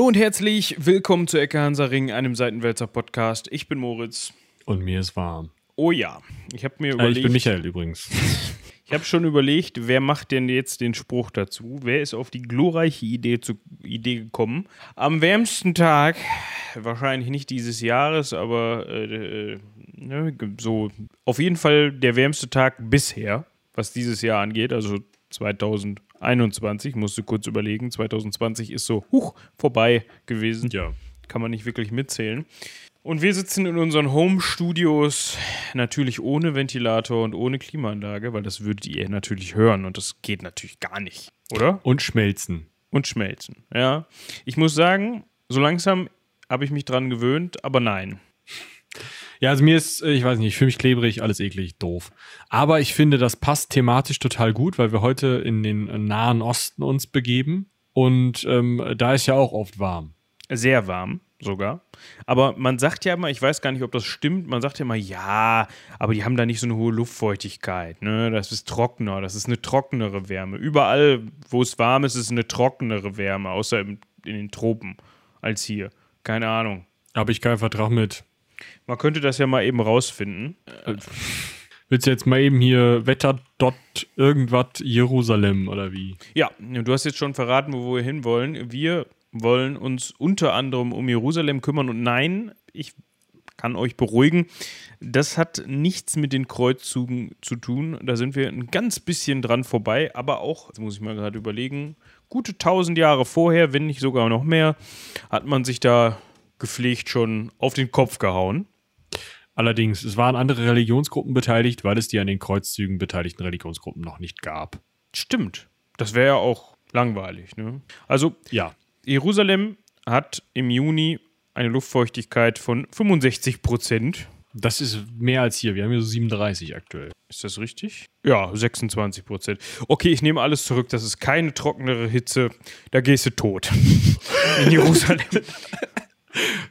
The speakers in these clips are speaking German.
Hallo und herzlich willkommen zu Ecke Hansa Ring, einem Seitenwälzer Podcast. Ich bin Moritz. Und mir ist warm. Oh ja, ich habe mir Äh, überlegt. ich bin Michael übrigens. Ich habe schon überlegt, wer macht denn jetzt den Spruch dazu? Wer ist auf die glorreiche Idee, zu, Idee gekommen? Am wärmsten Tag, wahrscheinlich nicht dieses Jahres, aber äh, äh, ne, so auf jeden Fall der wärmste Tag bisher, was dieses Jahr angeht, also 2021, musste kurz überlegen. 2020 ist so huch, vorbei gewesen. ja. Kann man nicht wirklich mitzählen. Und wir sitzen in unseren Home-Studios, natürlich ohne Ventilator und ohne Klimaanlage, weil das würdet ihr natürlich hören und das geht natürlich gar nicht, oder? Und schmelzen. Und schmelzen, ja. Ich muss sagen, so langsam habe ich mich dran gewöhnt, aber nein. Ja, also mir ist, äh, ich weiß nicht, ich fühle mich klebrig, alles eklig, doof. Aber ich finde, das passt thematisch total gut, weil wir heute in den äh, Nahen Osten uns begeben. Und ähm, da ist ja auch oft warm. Sehr warm sogar. Aber man sagt ja immer, ich weiß gar nicht, ob das stimmt, man sagt ja immer, ja, aber die haben da nicht so eine hohe Luftfeuchtigkeit. Ne? Das ist trockener, das ist eine trockenere Wärme. Überall, wo es warm ist, ist es eine trockenere Wärme, außer im, in den Tropen als hier. Keine Ahnung. Aber ich keinen Vertrag mit. Man könnte das ja mal eben rausfinden. Willst du jetzt mal eben hier Wetter dot irgendwas Jerusalem oder wie? Ja, du hast jetzt schon verraten, wo wir hinwollen. Wir wollen uns unter anderem um Jerusalem kümmern und nein, ich kann euch beruhigen, das hat nichts mit den Kreuzzügen zu tun. Da sind wir ein ganz bisschen dran vorbei, aber auch, jetzt muss ich mal gerade überlegen, gute tausend Jahre vorher, wenn nicht sogar noch mehr, hat man sich da gepflegt schon auf den Kopf gehauen. Allerdings, es waren andere Religionsgruppen beteiligt, weil es die an den Kreuzzügen beteiligten Religionsgruppen noch nicht gab. Stimmt. Das wäre ja auch langweilig. Ne? Also Ja, Jerusalem hat im Juni eine Luftfeuchtigkeit von 65 Prozent. das ist mehr als hier. Wir haben hier so 37 aktuell. Ist das richtig? Ja, 26 Prozent. Okay, ich nehme alles zurück. Das ist keine trockenere Hitze. Da gehst du tot. In Jerusalem.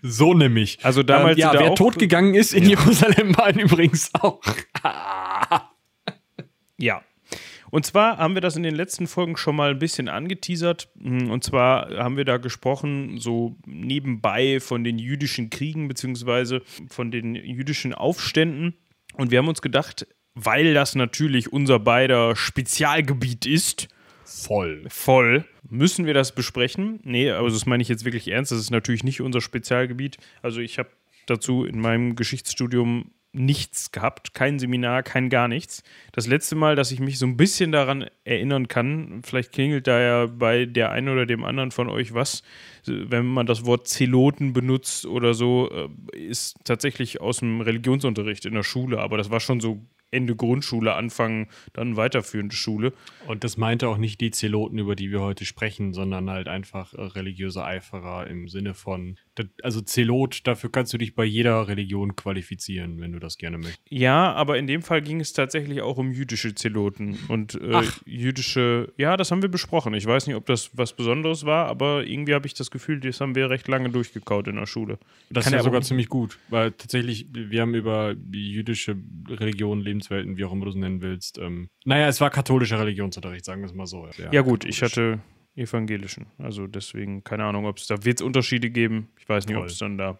So nämlich. Also damals ähm, ja, da wer auch- tot gegangen ist in Jerusalem, waren übrigens auch. Ja. Und zwar haben wir das in den letzten Folgen schon mal ein bisschen angeteasert. Und zwar haben wir da gesprochen, so nebenbei von den jüdischen Kriegen beziehungsweise von den jüdischen Aufständen. Und wir haben uns gedacht, weil das natürlich unser beider Spezialgebiet ist, Voll. voll, müssen wir das besprechen. Nee, aber das meine ich jetzt wirklich ernst. Das ist natürlich nicht unser Spezialgebiet. Also ich habe dazu in meinem Geschichtsstudium nichts gehabt, kein Seminar, kein gar nichts. Das letzte Mal, dass ich mich so ein bisschen daran erinnern kann, vielleicht klingelt da ja bei der einen oder dem anderen von euch was, wenn man das Wort Zeloten benutzt oder so, äh, ist tatsächlich aus dem Religionsunterricht in der Schule, aber das war schon so Ende Grundschule, Anfang dann weiterführende Schule. Und das meinte auch nicht die Zeloten, über die wir heute sprechen, sondern halt einfach äh, religiöse Eiferer im Sinne von, also Zelot, dafür kannst du dich bei jeder Religion qualifizieren, wenn du das gerne möchtest. Ja, aber in dem Fall ging es tatsächlich auch um jüdische Zeloten und äh, Ach. jüdische, ja, das haben wir besprochen. Ich weiß nicht, ob das was Besonderes war, aber irgendwie habe ich das Gefühl, das haben wir recht lange durchgekaut in der Schule. Das Kann ist ja ja sogar ziemlich gut, weil tatsächlich, wir haben über die jüdische Religion, Lebenswelten, wie auch immer du es nennen willst. Ähm, naja, es war katholischer Religionsunterricht, sagen wir es mal so. Ja, gut, ich hatte evangelischen, also deswegen keine Ahnung, ob es da wird es Unterschiede geben. Ich weiß nicht, ob es dann da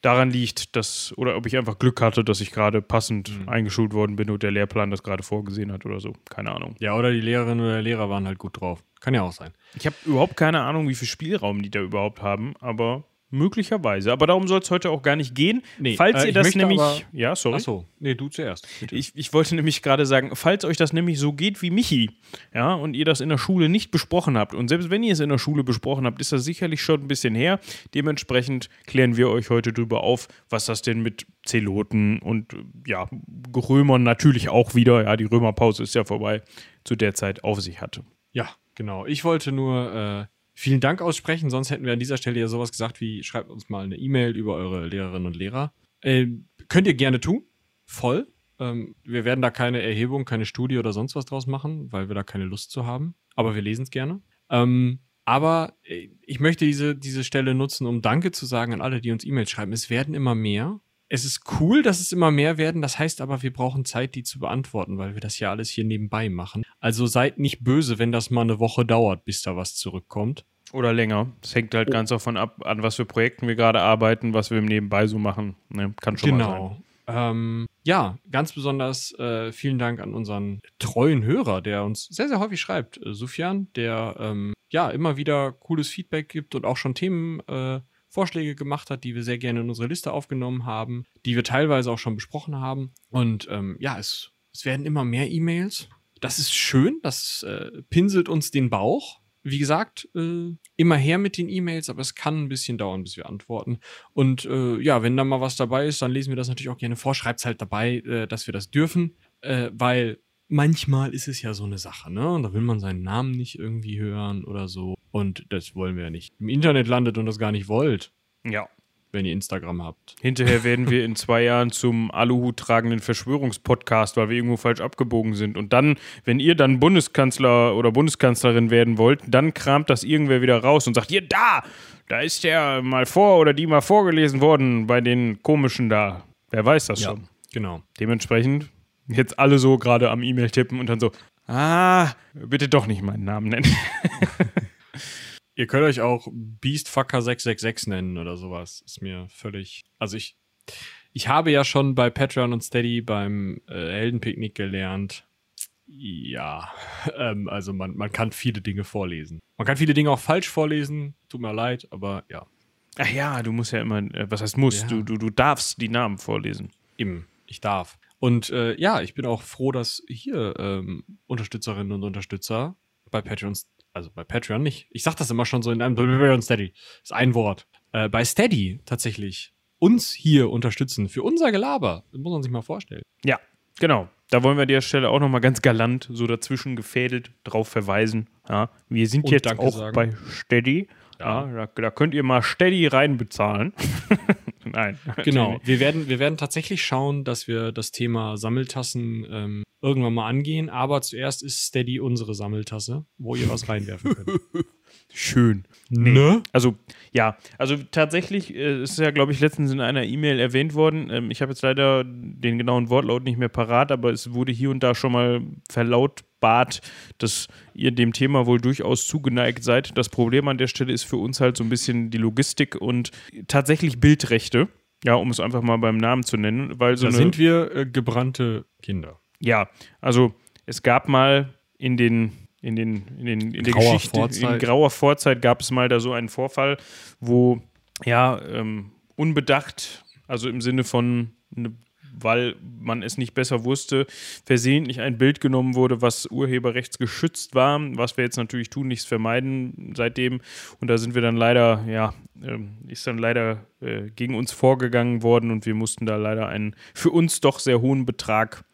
daran liegt, dass oder ob ich einfach Glück hatte, dass ich gerade passend Mhm. eingeschult worden bin und der Lehrplan das gerade vorgesehen hat oder so. Keine Ahnung. Ja, oder die Lehrerin oder der Lehrer waren halt gut drauf. Kann ja auch sein. Ich habe überhaupt keine Ahnung, wie viel Spielraum die da überhaupt haben, aber möglicherweise. Aber darum soll es heute auch gar nicht gehen. Nee, falls äh, ihr das nämlich. aber- ja, sorry. Achso, nee, du zuerst. Ich, ich wollte nämlich gerade sagen, falls euch das nämlich so geht wie Michi, ja, und ihr das in der Schule nicht besprochen habt, und selbst wenn ihr es in der Schule besprochen habt, ist das sicherlich schon ein bisschen her. Dementsprechend klären wir euch heute drüber auf, was das denn mit Zeloten und ja, Römern natürlich auch wieder, ja, die Römerpause ist ja vorbei, zu der Zeit auf sich hatte. Ja, genau. Ich wollte nur äh, vielen Dank aussprechen, sonst hätten wir an dieser Stelle ja sowas gesagt wie, schreibt uns mal eine E-Mail über eure Lehrerinnen und Lehrer. Ähm, könnt ihr gerne tun. Voll. Ähm, wir werden da keine Erhebung, keine Studie oder sonst was draus machen, weil wir da keine Lust zu haben. Aber wir lesen es gerne. Ähm, aber äh, ich möchte diese, diese Stelle nutzen, um Danke zu sagen an alle, die uns E-Mails schreiben. Es werden immer mehr. Es ist cool, dass es immer mehr werden. Das heißt aber, wir brauchen Zeit, die zu beantworten, weil wir das ja alles hier nebenbei machen. Also seid nicht böse, wenn das mal eine Woche dauert, bis da was zurückkommt. Oder länger. Das hängt halt Oh. ganz davon ab, an was für Projekten wir gerade arbeiten, was wir nebenbei so machen. Ne, kann schon mal sein. Genau. Ähm, ja, ganz besonders äh, vielen Dank an unseren treuen Hörer, der uns sehr, sehr häufig schreibt. Äh, Sufjan, der ähm, ja immer wieder cooles Feedback gibt und auch schon Themenvorschläge äh, Vorschläge gemacht hat, die wir sehr gerne in unsere Liste aufgenommen haben, die wir teilweise auch schon besprochen haben. Und ähm, ja, es, es werden immer mehr E-Mails. Das ist schön, das äh, pinselt uns den Bauch. Wie gesagt, äh, immer her mit den E-Mails, aber es kann ein bisschen dauern, bis wir antworten. Und äh, ja, wenn da mal was dabei ist, dann lesen wir das natürlich auch gerne vor. Schreibt halt dabei, äh, dass wir das dürfen, äh, weil manchmal ist es ja so eine Sache, ne? Und da will man seinen Namen nicht irgendwie hören oder so. Und das wollen wir ja nicht. Im Internet landet und das gar nicht wollt, Ja. wenn ihr Instagram habt. Hinterher werden wir in zwei Jahren zum Aluhut tragenden Verschwörungspodcast, weil wir irgendwo falsch abgebogen sind. Und dann, wenn ihr dann Bundeskanzler oder Bundeskanzlerin werden wollt, dann kramt das irgendwer wieder raus und sagt, hier, da, da ist der mal vor oder die mal vorgelesen worden bei den komischen da. Wer weiß das Ja. schon. Genau. Dementsprechend jetzt alle so gerade am E-Mail tippen und dann so, ah, bitte doch nicht meinen Namen nennen. Ihr könnt euch auch Beastfucker666 nennen oder sowas. Ist mir völlig. Also ich. Ich habe ja schon bei Patreon und Steady beim äh, Heldenpicknick gelernt. Ja, ähm, also man, man kann viele Dinge vorlesen. Man kann viele Dinge auch falsch vorlesen. Tut mir leid, aber ja, Ach ja, du musst ja immer, äh, was heißt muss, Ja. du, du, du darfst die Namen vorlesen. Eben, ich darf. Und äh, ja, ich bin auch froh, dass hier ähm, Unterstützerinnen und Unterstützer bei Patreon, also bei Patreon nicht, ich sag das immer schon so in einem Patreon Steady, ist ein Wort, äh, bei Steady tatsächlich uns hier unterstützen für unser Gelaber. Das muss man sich mal vorstellen. Ja, genau. Da wollen wir an der Stelle auch nochmal ganz galant so dazwischen gefädelt drauf verweisen. Ja, wir sind Und jetzt auch sagen. bei Steady. Ja, da, da könnt ihr mal Steady reinbezahlen. Nein. Genau. Wir werden, wir werden tatsächlich schauen, dass wir das Thema Sammeltassen ähm, irgendwann mal angehen, aber zuerst ist Steady unsere Sammeltasse, wo ihr was reinwerfen könnt. Schön. Ne? Also, ja, also tatsächlich äh, ist ja, glaube ich, letztens in einer E-Mail erwähnt worden. Ähm, ich habe jetzt leider den genauen Wortlaut nicht mehr parat, aber es wurde hier und da schon mal verlautbart, dass ihr dem Thema wohl durchaus zugeneigt seid. Das Problem an der Stelle ist für uns halt so ein bisschen die Logistik und tatsächlich Bildrechte. Ja, um es einfach mal beim Namen zu nennen, weil so Da sind wir äh, gebrannte Kinder. ja, also es gab mal in den in den in den in der Grauer Geschichte in Vorzeit. grauer Vorzeit gab es mal da so einen Vorfall, wo ja ähm, unbedacht, also im Sinne von ne, weil man es nicht besser wusste, versehentlich ein Bild genommen wurde, was urheberrechtsgeschützt war, was wir jetzt natürlich tun, nichts vermeiden seitdem. Und da sind wir dann leider, ja, ähm, ist dann leider äh, gegen uns vorgegangen worden und wir mussten da leider einen für uns doch sehr hohen Betrag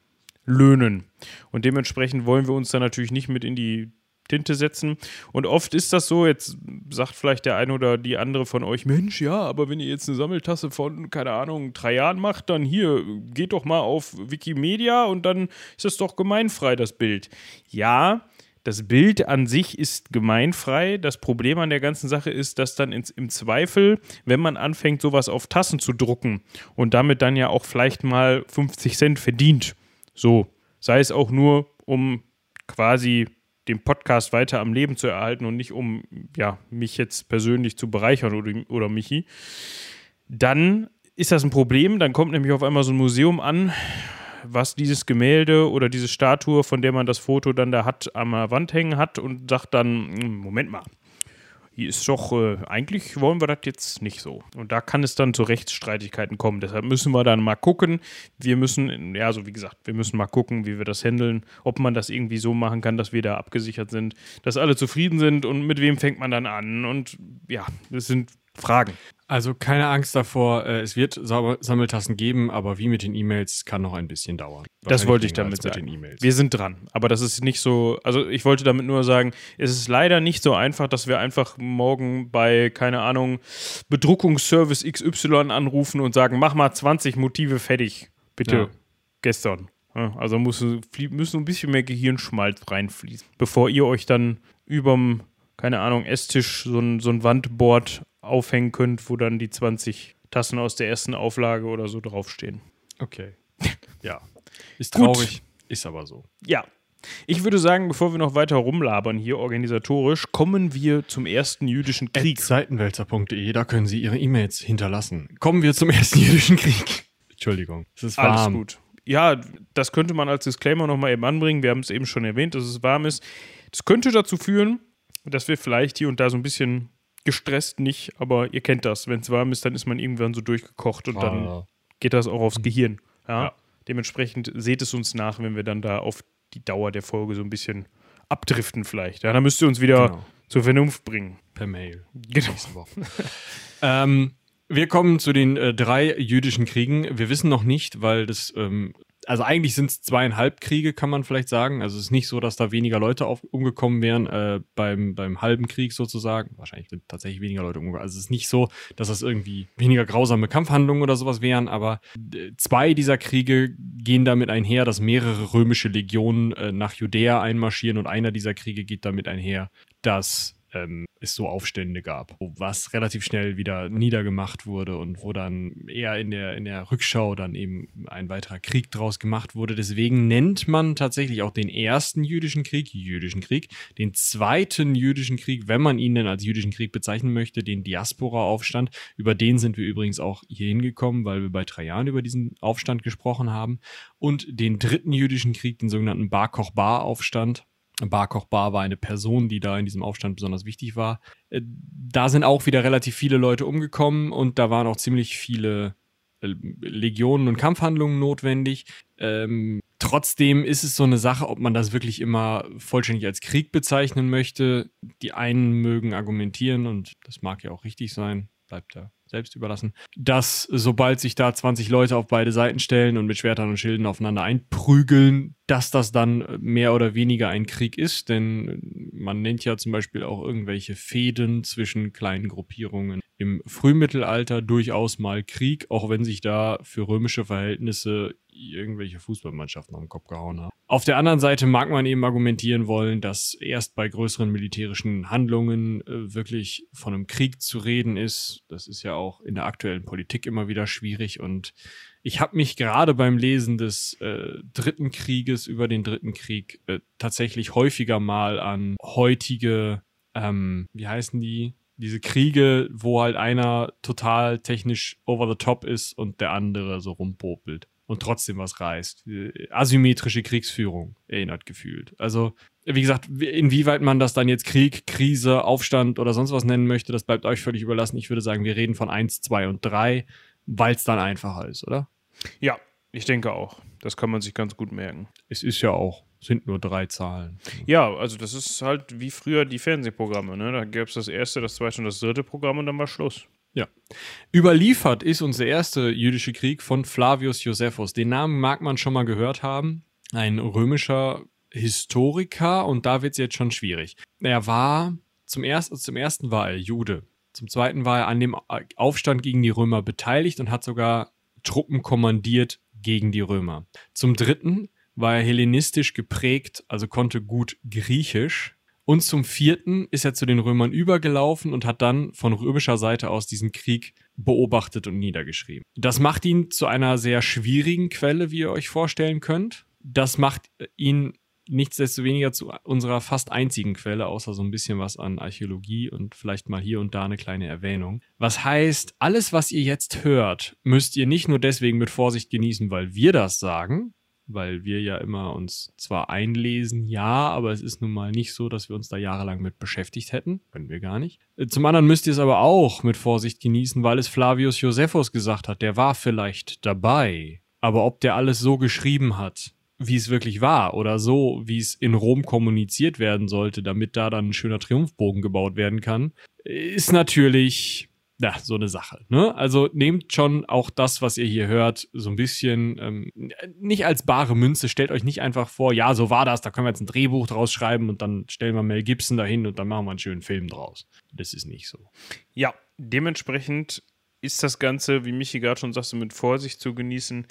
löhnen. Und dementsprechend wollen wir uns da natürlich nicht mit in die Tinte setzen. Und oft ist das so, jetzt sagt vielleicht der eine oder die andere von euch, Mensch, ja, aber wenn ihr jetzt eine Sammeltasse von, keine Ahnung, drei Jahren macht, dann hier, geht doch mal auf Wikimedia und dann ist das doch gemeinfrei, das Bild. Ja, das Bild an sich ist gemeinfrei. Das Problem an der ganzen Sache ist, dass dann ins, im Zweifel, wenn man anfängt, sowas auf Tassen zu drucken und damit dann ja auch vielleicht mal 50 Cent verdient, so, sei es auch nur, um quasi den Podcast weiter am Leben zu erhalten und nicht um ja, mich jetzt persönlich zu bereichern oder, oder Michi, dann ist das ein Problem. Dann kommt nämlich auf einmal so ein Museum an, was dieses Gemälde oder diese Statue, von der man das Foto dann da hat, an der Wand hängen hat und sagt dann, "Hm, Moment mal, ist doch, äh, eigentlich wollen wir das jetzt nicht so. Und da kann es dann zu Rechtsstreitigkeiten kommen. Deshalb müssen wir dann mal gucken. Wir müssen, ja, so wie gesagt, wir müssen mal gucken, wie wir das handeln, ob man das irgendwie so machen kann, dass wir da abgesichert sind, dass alle zufrieden sind und mit wem fängt man dann an. Und ja, das sind Fragen. Also keine Angst davor, äh, es wird Sammeltassen geben, aber wie mit den E-Mails kann noch ein bisschen dauern. Das wollte ich damit sagen. den E-Mails. Wir sind dran. Aber das ist nicht so, also ich wollte damit nur sagen, es ist leider nicht so einfach, dass wir einfach morgen bei, keine Ahnung, Bedruckungsservice XY anrufen und sagen, mach mal 20 Motive fertig. Bitte. Ja. Gestern. Also muss, müssen ein bisschen mehr Gehirnschmalz reinfließen, bevor ihr euch dann überm, keine Ahnung, Esstisch so ein, so ein Wandboard aufhängen könnt, wo dann die 20 Tassen aus der ersten Auflage oder so draufstehen. Okay. ja. Ist Gut. traurig, ist aber so. Ja. Ich würde sagen, bevor wir noch weiter rumlabern hier organisatorisch, kommen wir zum ersten jüdischen Krieg. Seitenwälzer.de, da können Sie Ihre E-Mails hinterlassen. Kommen wir zum ersten jüdischen Krieg. Entschuldigung, es ist warm. Alles gut. Ja, das könnte man als Disclaimer nochmal eben anbringen. Wir haben es eben schon erwähnt, dass es warm ist. Das könnte dazu führen, dass wir vielleicht hier und da so ein bisschen gestresst nicht, aber ihr kennt das. Wenn es warm ist, dann ist man irgendwann so durchgekocht und dann Ah. geht das auch aufs Gehirn. Ja? Ja. Dementsprechend seht es uns nach, wenn wir dann da auf die Dauer der Folge so ein bisschen abdriften vielleicht. Ja, dann müsst ihr uns wieder Genau. zur Vernunft bringen. Per Mail. Genau. Ähm, wir kommen zu den äh, drei jüdischen Kriegen. Wir wissen noch nicht, weil das, ähm, also eigentlich sind es zweieinhalb Kriege, kann man vielleicht sagen. Also es ist nicht so, dass da weniger Leute auf, umgekommen wären äh, beim, beim halben Krieg sozusagen. Wahrscheinlich sind tatsächlich weniger Leute umgekommen. Also es ist nicht so, dass das irgendwie weniger grausame Kampfhandlungen oder sowas wären, aber äh, zwei dieser Kriege gehen damit einher, dass mehrere römische Legionen äh, nach Judäa einmarschieren und einer dieser Kriege geht damit einher, dass ähm, es so Aufstände gab, was relativ schnell wieder niedergemacht wurde und wo dann eher in der, in der Rückschau dann eben ein weiterer Krieg draus gemacht wurde. Deswegen nennt man tatsächlich auch den ersten jüdischen Krieg, jüdischen Krieg, den zweiten jüdischen Krieg, wenn man ihn denn als jüdischen Krieg bezeichnen möchte, den Diaspora-Aufstand. Über den sind wir übrigens auch hier hingekommen, weil wir bei Trajan über diesen Aufstand gesprochen haben. Und den dritten jüdischen Krieg, den sogenannten Bar Kochba-Aufstand. Bar war eine Person, die da in diesem Aufstand besonders wichtig war. Äh, Da sind auch wieder relativ viele Leute umgekommen und da waren auch ziemlich viele äh, Legionen und Kampfhandlungen notwendig. Ähm, trotzdem ist es so eine Sache, ob man das wirklich immer vollständig als Krieg bezeichnen möchte. Die einen mögen argumentieren und das mag ja auch richtig sein, bleibt da selbst überlassen, dass sobald sich da 20 Leute auf beide Seiten stellen und mit Schwertern und Schilden aufeinander einprügeln, dass das dann mehr oder weniger ein Krieg ist, denn man nennt ja zum Beispiel auch irgendwelche Fäden zwischen kleinen Gruppierungen im Frühmittelalter durchaus mal Krieg, auch wenn sich da für römische Verhältnisse irgendwelche Fußballmannschaften den Kopf gehauen haben. Auf der anderen Seite mag man eben argumentieren wollen, dass erst bei größeren militärischen Handlungen äh, wirklich von einem Krieg zu reden ist. Das ist ja auch in der aktuellen Politik immer wieder schwierig und ich habe mich gerade beim Lesen des äh, dritten Krieges über den dritten Krieg äh, tatsächlich häufiger mal an heutige, ähm, wie heißen die? Diese Kriege, wo halt einer total technisch over the top ist und der andere so rumpopelt und trotzdem was reißt. Äh, Asymmetrische Kriegsführung erinnert gefühlt. Also, wie gesagt, inwieweit man das dann jetzt Krieg, Krise, Aufstand oder sonst was nennen möchte, das bleibt euch völlig überlassen. Ich würde sagen, wir reden von 1, 2 und 3, weil es dann einfacher ist, oder? Ja, ich denke auch. Das kann man sich ganz gut merken. Es ist ja auch, sind nur drei Zahlen. Ja, also das ist halt wie früher die Fernsehprogramme. Ne? Da gab es das erste, das zweite und das dritte Programm und dann war Schluss. Ja. Überliefert ist uns der erste jüdische Krieg von Flavius Josephus. Den Namen mag man schon mal gehört haben. Ein römischer Historiker und da wird es jetzt schon schwierig. Er war, zum, erst, zum ersten war er Jude. Zum zweiten war er an dem Aufstand gegen die Römer beteiligt und hat sogar Truppen kommandiert gegen die Römer. Zum dritten war er hellenistisch geprägt, also konnte gut Griechisch. Und zum vierten ist er zu den Römern übergelaufen und hat dann von römischer Seite aus diesen Krieg beobachtet und niedergeschrieben. Das macht ihn zu einer sehr schwierigen Quelle, wie ihr euch vorstellen könnt. Das macht ihn nichtsdestoweniger zu unserer fast einzigen Quelle, außer so ein bisschen was an Archäologie und vielleicht mal hier und da eine kleine Erwähnung. Was heißt, alles, was ihr jetzt hört, müsst ihr nicht nur deswegen mit Vorsicht genießen, weil wir das sagen, weil wir ja immer uns zwar einlesen, ja, aber es ist nun mal nicht so, dass wir uns da jahrelang mit beschäftigt hätten. Können wir gar nicht. Zum anderen müsst ihr es aber auch mit Vorsicht genießen, weil es Flavius Josephus gesagt hat. Der war vielleicht dabei. Aber ob der alles so geschrieben hat, wie es wirklich war oder so, wie es in Rom kommuniziert werden sollte, damit da dann ein schöner Triumphbogen gebaut werden kann, ist natürlich ja, so eine Sache. Ne? Also nehmt schon auch das, was ihr hier hört, so ein bisschen ähm, nicht als bare Münze. Stellt euch nicht einfach vor, ja, so war das, da können wir jetzt ein Drehbuch draus schreiben und dann stellen wir Mel Gibson dahin und dann machen wir einen schönen Film draus. Das ist nicht so. Ja, dementsprechend ist das Ganze, wie Michi gerade schon sagte, mit Vorsicht zu genießen.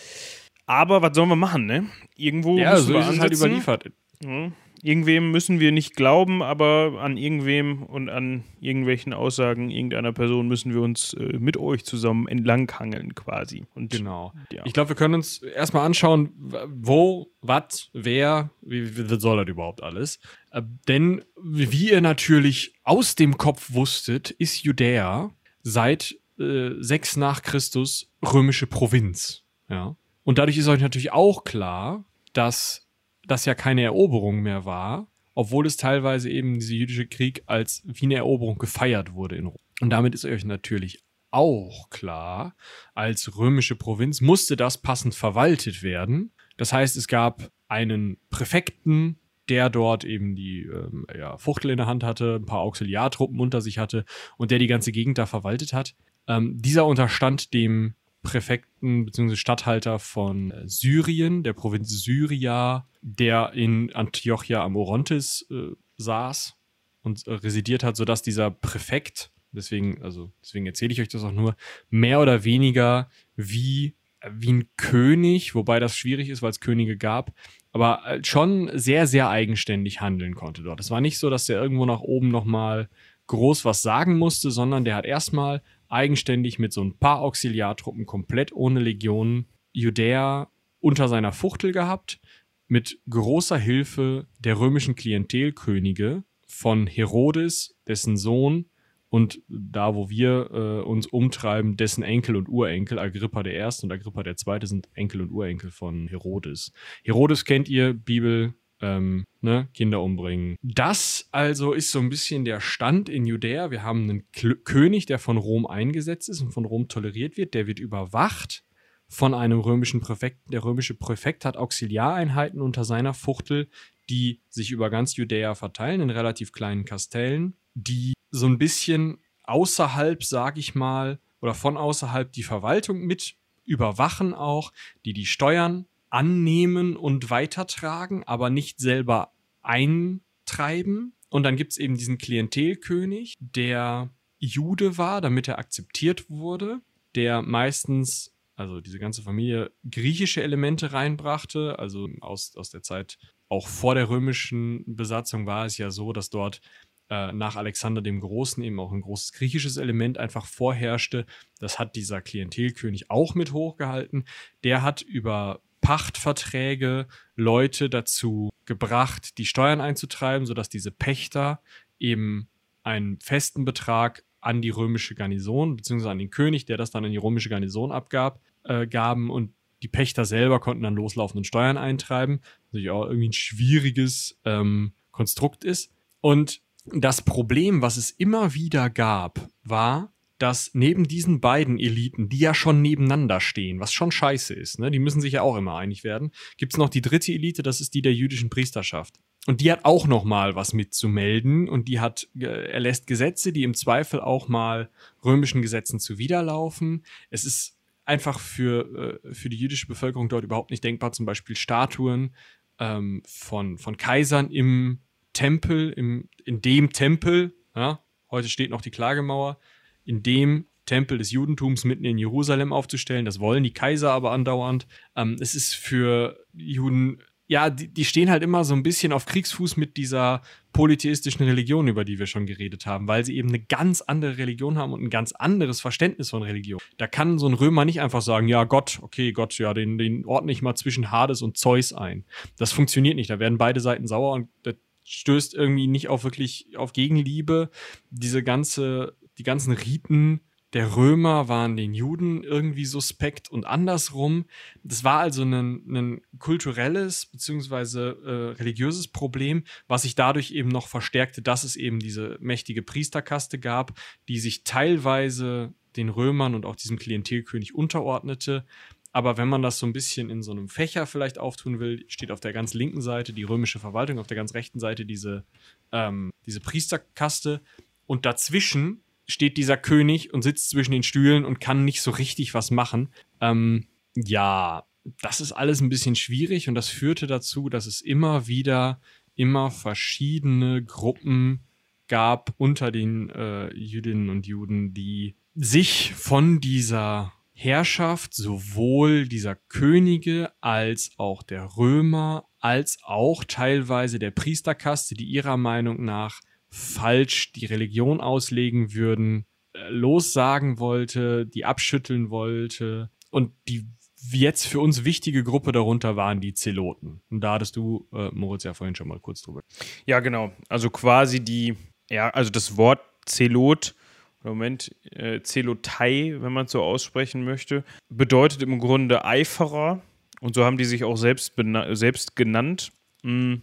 Aber was sollen wir machen, ne? Irgendwo Ja, müssen so wir ist es halt überliefert. Ja. Irgendwem müssen wir nicht glauben, aber an irgendwem und an irgendwelchen Aussagen irgendeiner Person müssen wir uns äh, mit euch zusammen entlanghangeln quasi. Und genau. Ja. Ich glaube, wir können uns erstmal anschauen, wo, was, wer, wie, wie soll das überhaupt alles? Äh, denn wie ihr natürlich aus dem Kopf wusstet, ist Judäa seit äh, 6 nach Christus römische Provinz. Ja. Und dadurch ist euch natürlich auch klar, dass das ja keine Eroberung mehr war, obwohl es teilweise eben dieser jüdische Krieg als wie eine Eroberung gefeiert wurde in Rom. Und damit ist euch natürlich auch klar, als römische Provinz musste das passend verwaltet werden. Das heißt, es gab einen Präfekten, der dort eben die ähm, ja, Fuchtel in der Hand hatte, ein paar Auxiliartruppen unter sich hatte und der die ganze Gegend da verwaltet hat. Ähm, dieser unterstand dem Präfekten bzw. Statthalter von äh, Syrien, der Provinz Syria, der in Antiochia am Orontes äh, saß und äh, residiert hat, sodass dieser Präfekt, deswegen, also deswegen erzähle ich euch das auch nur, mehr oder weniger wie, äh, wie ein König, wobei das schwierig ist, weil es Könige gab, aber äh, schon sehr, sehr eigenständig handeln konnte dort. Es war nicht so, dass der irgendwo nach oben nochmal groß was sagen musste, sondern der hat erstmal eigenständig mit so ein paar Auxiliartruppen komplett ohne Legionen Judäa unter seiner Fuchtel gehabt, mit großer Hilfe der römischen Klientelkönige von Herodes, dessen Sohn, und da, wo wir äh, uns umtreiben, dessen Enkel und Urenkel, Agrippa der Erste und Agrippa der Zweite, sind Enkel und Urenkel von Herodes. Herodes kennt ihr, Bibel, ähm, ne, Kinder umbringen. Das also ist so ein bisschen der Stand in Judäa. Wir haben einen K König, der von Rom eingesetzt ist und von Rom toleriert wird. Der wird überwacht von einem römischen Präfekten. Der römische Präfekt hat Auxiliareinheiten unter seiner Fuchtel, die sich über ganz Judäa verteilen in relativ kleinen Kastellen, die so ein bisschen außerhalb, sag ich mal, oder von außerhalb die Verwaltung mit überwachen auch, die die Steuern annehmen und weitertragen, aber nicht selber eintreiben. Und dann gibt es eben diesen Klientelkönig, der Jude war, damit er akzeptiert wurde, der meistens, also diese ganze Familie, griechische Elemente reinbrachte. Also aus, aus der Zeit auch vor der römischen Besatzung war es ja so, dass dort äh, nach Alexander dem Großen eben auch ein großes griechisches Element einfach vorherrschte. Das hat dieser Klientelkönig auch mit hochgehalten. Der hat über Pachtverträge Leute dazu gebracht, die Steuern einzutreiben, sodass diese Pächter eben einen festen Betrag an die römische Garnison, beziehungsweise an den König, der das dann in die römische Garnison abgab, äh, gaben und die Pächter selber konnten dann loslaufen und Steuern eintreiben, was natürlich auch irgendwie ein schwieriges ähm, Konstrukt ist. Und das Problem, was es immer wieder gab, war, dass neben diesen beiden Eliten, die ja schon nebeneinander stehen, was schon scheiße ist, ne, die müssen sich ja auch immer einig werden, gibt es noch die dritte Elite, das ist die der jüdischen Priesterschaft. Und die hat auch noch mal was mitzumelden und die hat erlässt Gesetze, die im Zweifel auch mal römischen Gesetzen zuwiderlaufen. Es ist einfach für, äh, für die jüdische Bevölkerung dort überhaupt nicht denkbar, zum Beispiel Statuen ähm, von, von Kaisern im Tempel, im, in dem Tempel, ja, heute steht noch die Klagemauer, in dem Tempel des Judentums mitten in Jerusalem aufzustellen. Das wollen die Kaiser aber andauernd. Ähm, es ist für Juden, ja, die, die, stehen halt immer so ein bisschen auf Kriegsfuß mit dieser polytheistischen Religion, über die wir schon geredet haben, weil sie eben eine ganz andere Religion haben und ein ganz anderes Verständnis von Religion. Da kann so ein Römer nicht einfach sagen, ja, Gott, okay, Gott, ja, den, den ordne ich mal zwischen Hades und Zeus ein. Das funktioniert nicht. Da werden beide Seiten sauer und das stößt irgendwie nicht auf wirklich auf Gegenliebe. Diese ganze die ganzen Riten der Römer waren den Juden irgendwie suspekt und andersrum. Das war also ein, ein kulturelles beziehungsweise äh, religiöses Problem, was sich dadurch eben noch verstärkte, dass es eben diese mächtige Priesterkaste gab, die sich teilweise den Römern und auch diesem Klientelkönig unterordnete. Aber wenn man das so ein bisschen in so einem Fächer vielleicht auftun will, steht auf der ganz linken Seite die römische Verwaltung, auf der ganz rechten Seite diese, ähm, diese Priesterkaste und dazwischen steht dieser König und sitzt zwischen den Stühlen und kann nicht so richtig was machen. Ähm, ja, das ist alles ein bisschen schwierig und das führte dazu, dass es immer wieder immer verschiedene Gruppen gab unter den äh, Jüdinnen und Juden, die sich von dieser Herrschaft sowohl dieser Könige als auch der Römer als auch teilweise der Priesterkaste, die ihrer Meinung nach falsch die Religion auslegen würden, äh, lossagen wollte, die abschütteln wollte. Und die jetzt für uns wichtige Gruppe darunter waren die Zeloten. Und da hattest du, äh, Moritz, ja vorhin schon mal kurz drüber. Ja, genau. Also quasi die, ja, also das Wort Zelot, Moment, äh, Zelotei, wenn man es so aussprechen möchte, bedeutet im Grunde Eiferer. Und so haben die sich auch selbst, selbst genannt. Mhm.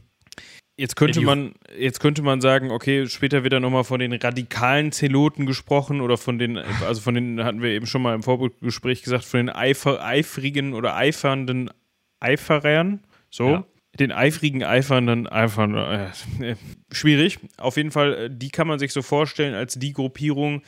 Jetzt könnte man, jetzt könnte man sagen, okay, später wird dann nochmal von den radikalen Zeloten gesprochen oder von den, also von den hatten wir eben schon mal im Vorgespräch gesagt, von den Eifer, eifrigen oder eifernden Eiferern. So. Ja. Den eifrigen Eifernden Eifern. Äh, äh, schwierig. Auf jeden Fall, äh, die kann man sich so vorstellen als die Gruppierung,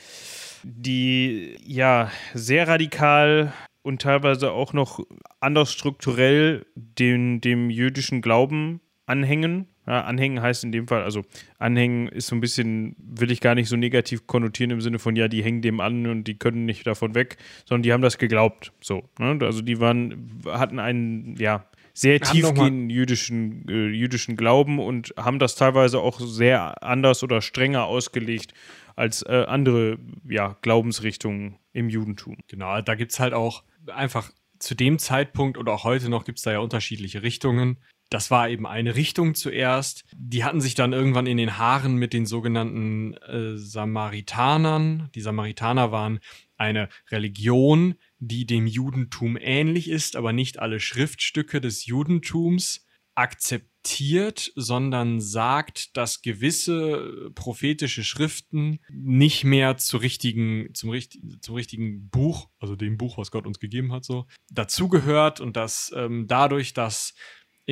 die ja sehr radikal und teilweise auch noch anders strukturell den, dem jüdischen Glauben anhängen ja, anhängen heißt in dem Fall, also anhängen ist so ein bisschen, will ich gar nicht so negativ konnotieren im Sinne von, ja, die hängen dem an und die können nicht davon weg, sondern die haben das geglaubt. So. Ne? Also die waren, hatten einen, ja, sehr tiefgehenden jüdischen, äh, jüdischen Glauben und haben das teilweise auch sehr anders oder strenger ausgelegt als äh, andere ja, Glaubensrichtungen im Judentum. Genau, da gibt es halt auch einfach zu dem Zeitpunkt oder auch heute noch gibt es da ja unterschiedliche Richtungen. Das war eben eine Richtung zuerst. Die hatten sich dann irgendwann in den Haaren mit den sogenannten äh, Samaritanern. Die Samaritaner waren eine Religion, die dem Judentum ähnlich ist, aber nicht alle Schriftstücke des Judentums akzeptiert, sondern sagt, dass gewisse prophetische Schriften nicht mehr zu richtigen, zum, zum richtigen Buch, also dem Buch, was Gott uns gegeben hat, so dazugehört und dass ähm, dadurch, dass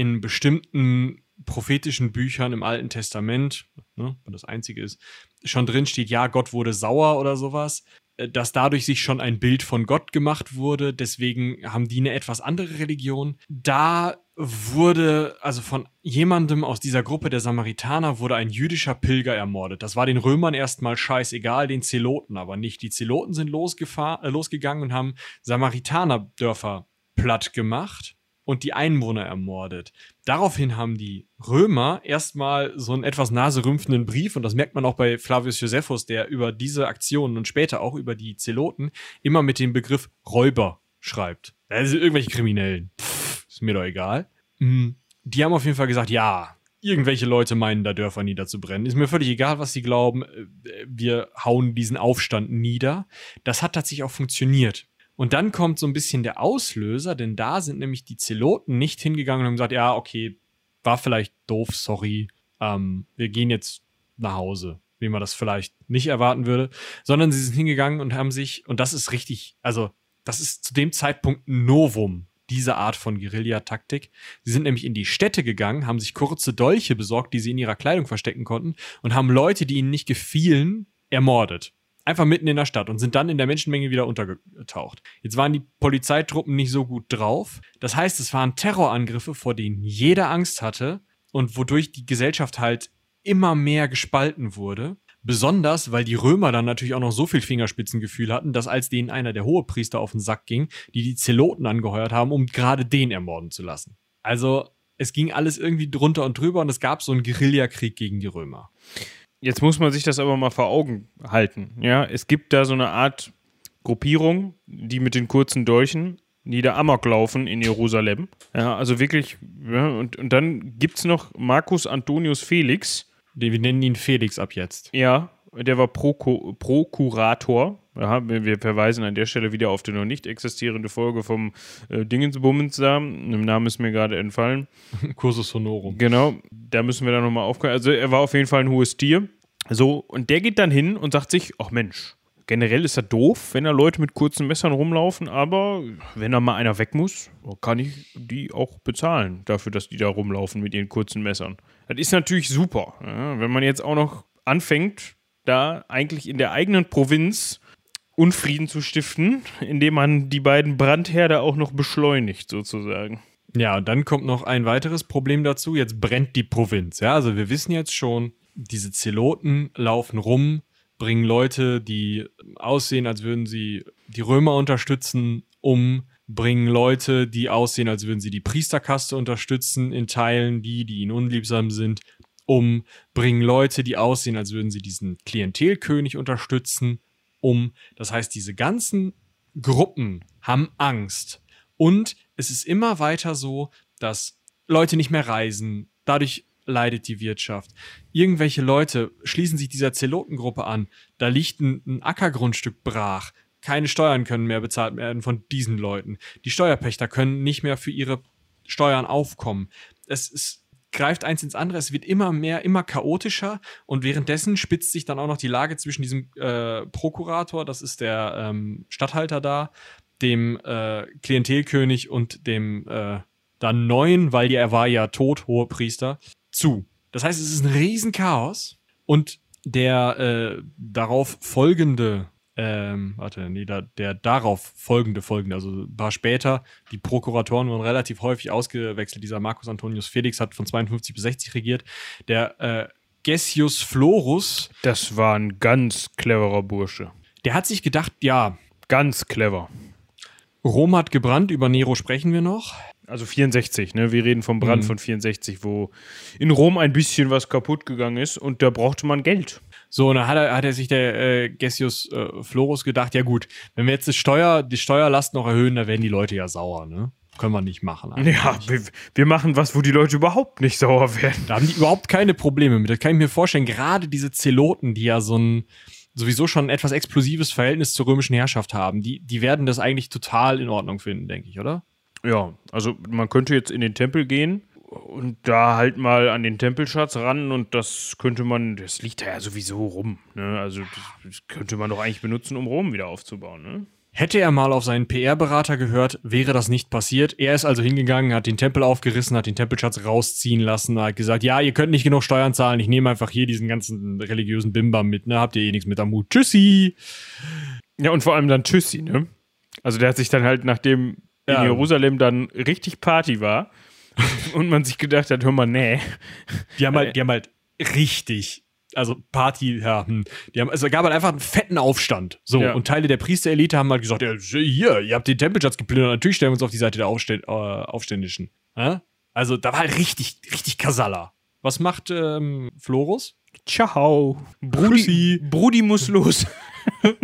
in bestimmten prophetischen Büchern im Alten Testament, ne, wenn das einzige ist, schon drin steht, ja, Gott wurde sauer oder sowas, äh, dass dadurch sich schon ein Bild von Gott gemacht wurde. Deswegen haben die eine etwas andere Religion. Da wurde, also von jemandem aus dieser Gruppe der Samaritaner wurde ein jüdischer Pilger ermordet. Das war den Römern erstmal scheißegal, den Zeloten aber nicht. Die Zeloten sind äh, losgegangen und haben Samaritanerdörfer platt gemacht und die Einwohner ermordet. Daraufhin haben die Römer erstmal so einen etwas naserümpfenden Brief, und das merkt man auch bei Flavius Josephus, der über diese Aktionen und später auch über die Zeloten immer mit dem Begriff Räuber schreibt. Also irgendwelche Kriminellen. Pff, ist mir doch egal. Mhm. Die haben auf jeden Fall gesagt, ja, irgendwelche Leute meinen, da Dörfer niederzubrennen. Ist mir völlig egal, was sie glauben. Wir hauen diesen Aufstand nieder. Das hat tatsächlich auch funktioniert. Und dann kommt so ein bisschen der Auslöser, denn da sind nämlich die Zeloten nicht hingegangen und haben gesagt, ja, okay, war vielleicht doof, sorry, ähm, wir gehen jetzt nach Hause, wie man das vielleicht nicht erwarten würde, sondern sie sind hingegangen und haben sich, und das ist richtig, also das ist zu dem Zeitpunkt ein Novum, diese Art von Guerillataktik. Sie sind nämlich in die Städte gegangen, haben sich kurze Dolche besorgt, die sie in ihrer Kleidung verstecken konnten und haben Leute, die ihnen nicht gefielen, ermordet. Einfach mitten in der Stadt und sind dann in der Menschenmenge wieder untergetaucht. Jetzt waren die Polizeitruppen nicht so gut drauf. Das heißt, es waren Terrorangriffe, vor denen jeder Angst hatte und wodurch die Gesellschaft halt immer mehr gespalten wurde. Besonders, weil die Römer dann natürlich auch noch so viel Fingerspitzengefühl hatten, dass als denen einer der Hohepriester auf den Sack ging, die die Zeloten angeheuert haben, um gerade den ermorden zu lassen. Also es ging alles irgendwie drunter und drüber und es gab so einen Guerillakrieg gegen die Römer. Jetzt muss man sich das aber mal vor Augen halten. Ja, es gibt da so eine Art Gruppierung, die mit den kurzen Dolchen nieder Amok laufen in Jerusalem. Ja, also wirklich, ja, und, und dann gibt es noch Marcus Antonius Felix. Wir nennen ihn Felix ab jetzt. Ja, der war Prokurator. Ja, wir verweisen an der Stelle wieder auf die noch nicht existierende Folge vom äh, Dingensbummens da. Im Namen ist mir gerade entfallen. Cursus Honorum. Genau, da müssen wir dann nochmal aufkommen. Also er war auf jeden Fall ein hohes Tier. So, und der geht dann hin und sagt sich, ach Mensch, generell ist er doof, wenn da Leute mit kurzen Messern rumlaufen, aber wenn da mal einer weg muss, kann ich die auch bezahlen dafür, dass die da rumlaufen mit ihren kurzen Messern. Das ist natürlich super. Ja, wenn man jetzt auch noch anfängt, da eigentlich in der eigenen Provinz Unfrieden zu stiften, indem man die beiden Brandherde auch noch beschleunigt, sozusagen. Ja, und dann kommt noch ein weiteres Problem dazu. Jetzt brennt die Provinz. Ja, also wir wissen jetzt schon, diese Zeloten laufen rum, bringen Leute, die aussehen, als würden sie die Römer unterstützen, um bringen Leute, die aussehen, als würden sie die Priesterkaste unterstützen, in Teilen die, die ihnen unliebsam sind, um, bringen Leute, die aussehen, als würden sie diesen Klientelkönig unterstützen, um. Das heißt, diese ganzen Gruppen haben Angst. Und es ist immer weiter so, dass Leute nicht mehr reisen. Dadurch leidet die Wirtschaft. Irgendwelche Leute schließen sich dieser Zelotengruppe an. Da liegt ein, ein Ackergrundstück brach. Keine Steuern können mehr bezahlt werden von diesen Leuten. Die Steuerpächter können nicht mehr für ihre Steuern aufkommen. Es ist, greift eins ins andere. Es wird immer mehr, immer chaotischer. Und währenddessen spitzt sich dann auch noch die Lage zwischen diesem äh, Prokurator, das ist der ähm, Statthalter da, dem äh, Klientelkönig und dem äh, dann neuen, weil er war ja tot, hohe Priester, zu. Das heißt, es ist ein Riesenchaos und der äh, darauf folgende, ähm, warte, nee, da, der darauf folgende folgende, also ein paar später, die Prokuratoren wurden relativ häufig ausgewechselt. Dieser Marcus Antonius Felix hat von 52 bis 60 regiert. Der äh, Gessius Florus. Das war ein ganz cleverer Bursche. Der hat sich gedacht, ja. Ganz clever. Rom hat gebrannt, über Nero sprechen wir noch. Also 64, ne? Wir reden vom Brand mhm. von 64, wo in Rom ein bisschen was kaputt gegangen ist und da brauchte man Geld. So, und dann hat er, hat er sich der äh, Gessius äh, Florus gedacht, ja gut, wenn wir jetzt die, Steuer, die Steuerlast noch erhöhen, dann werden die Leute ja sauer, ne? Können wir nicht machen. Eigentlich. Ja, wir, wir, machen was, wo die Leute überhaupt nicht sauer werden. Da haben die überhaupt keine Probleme mit. Das kann ich mir vorstellen. Gerade diese Zeloten, die ja so ein sowieso schon ein etwas explosives Verhältnis zur römischen Herrschaft haben, die, die werden das eigentlich total in Ordnung finden, denke ich, oder? Ja, also man könnte jetzt in den Tempel gehen und da halt mal an den Tempelschatz ran und das könnte man, das liegt da ja sowieso rum. Ne? Also das könnte man doch eigentlich benutzen, um Rom wieder aufzubauen. Ne? Hätte er mal auf seinen PR-Berater gehört, wäre das nicht passiert. Er ist also hingegangen, hat den Tempel aufgerissen, hat den Tempelschatz rausziehen lassen, hat gesagt, ja, ihr könnt nicht genug Steuern zahlen, ich nehme einfach hier diesen ganzen religiösen Bimbam mit, ne? Habt ihr eh nichts mit am Mut. Tschüssi! Ja, und vor allem dann Tschüssi, ne? Also der hat sich dann halt, nachdem ja. in Jerusalem dann richtig Party war und man sich gedacht hat, hör mal, nee. Die haben halt, die haben halt richtig, also Party, ja, hm. die haben, also gab halt einfach einen fetten Aufstand. So, ja. und Teile der Priesterelite haben halt gesagt, ja, hier, ihr habt den Tempelschatz geplündert, natürlich stellen wir uns auf die Seite der Aufständ, äh, Aufständischen. Ja? Also, da war halt richtig, richtig Kasala. Was macht ähm, Florus? Ciao. Brudi, Brudi muss los.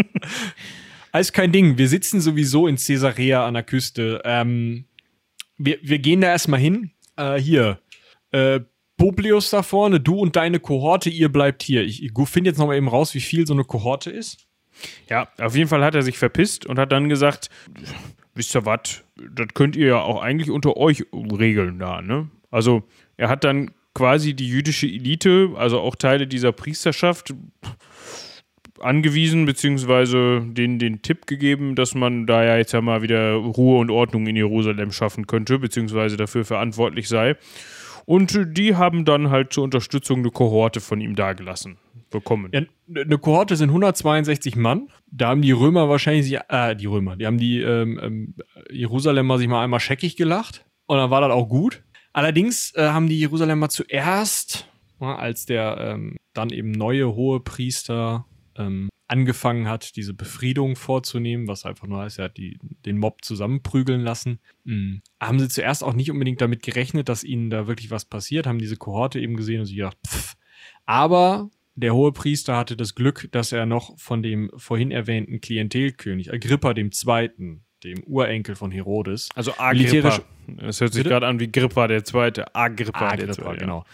Alles kein Ding. Wir sitzen sowieso in Caesarea an der Küste. Ähm, wir, wir gehen da erstmal hin. Äh, hier. Äh, Publius da vorne, du und deine Kohorte, ihr bleibt hier. Ich, ich finde jetzt noch mal eben raus, wie viel so eine Kohorte ist. Ja, auf jeden Fall hat er sich verpisst und hat dann gesagt, wisst ihr was, das könnt ihr ja auch eigentlich unter euch regeln da, ne? Also, er hat dann quasi die jüdische Elite, also auch Teile dieser Priesterschaft, angewiesen, beziehungsweise denen den Tipp gegeben, dass man da ja jetzt ja mal wieder Ruhe und Ordnung in Jerusalem schaffen könnte, beziehungsweise dafür verantwortlich sei. Und die haben dann halt zur Unterstützung eine Kohorte von ihm dagelassen bekommen. Ja, eine Kohorte sind 162 Mann. Da haben die Römer wahrscheinlich, äh, die Römer, die haben die ähm, ähm, Jerusalemer sich mal einmal scheckig gelacht. Und dann war das auch gut. Allerdings äh, haben die Jerusalemer zuerst, als der ähm, dann eben neue hohe Priester ähm, angefangen hat, diese Befriedung vorzunehmen, was einfach nur heißt, er hat die, den Mob zusammenprügeln lassen. Mhm. Haben sie zuerst auch nicht unbedingt damit gerechnet, dass ihnen da wirklich was passiert, haben diese Kohorte eben gesehen und sich gedacht, pff. Aber der hohe Priester hatte das Glück, dass er noch von dem vorhin erwähnten Klientelkönig Agrippa II., dem Urenkel von Herodes, also Agrippa. Das hört sich gerade an wie Grippa der Zweite. Agrippa, Agrippa der Zweite, genau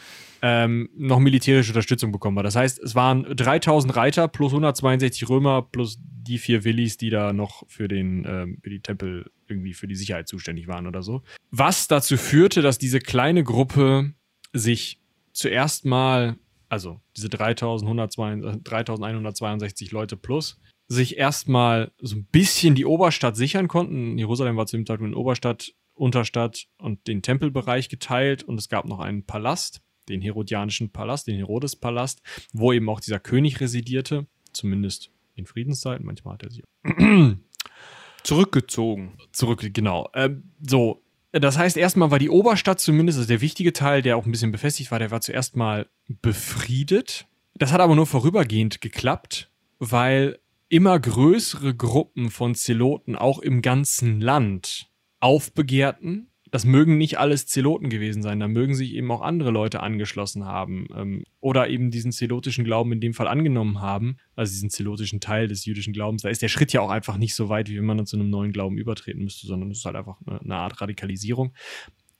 ähm, noch militärische Unterstützung bekommen hat. Das heißt, es waren 3000 Reiter plus 162 Römer plus die vier Willis, die da noch für den ähm, für die Tempel irgendwie für die Sicherheit zuständig waren oder so. Was dazu führte, dass diese kleine Gruppe sich zuerst mal, also diese 3162 Leute plus, sich erstmal so ein bisschen die Oberstadt sichern konnten. Jerusalem war zu dem Zeitpunkt in Oberstadt, Unterstadt und den Tempelbereich geteilt und es gab noch einen Palast den Herodianischen Palast, den Herodes-Palast, wo eben auch dieser König residierte, zumindest in Friedenszeiten. Manchmal hat er sich zurückgezogen. Zurück, genau. Ähm, so, das heißt, erstmal war die Oberstadt zumindest, also der wichtige Teil, der auch ein bisschen befestigt war, der war zuerst mal befriedet. Das hat aber nur vorübergehend geklappt, weil immer größere Gruppen von Zeloten auch im ganzen Land aufbegehrten. Das mögen nicht alles Zeloten gewesen sein, da mögen sich eben auch andere Leute angeschlossen haben ähm, oder eben diesen zelotischen Glauben in dem Fall angenommen haben, also diesen zelotischen Teil des jüdischen Glaubens. Da ist der Schritt ja auch einfach nicht so weit, wie wenn man zu einem neuen Glauben übertreten müsste, sondern es ist halt einfach eine, eine Art Radikalisierung.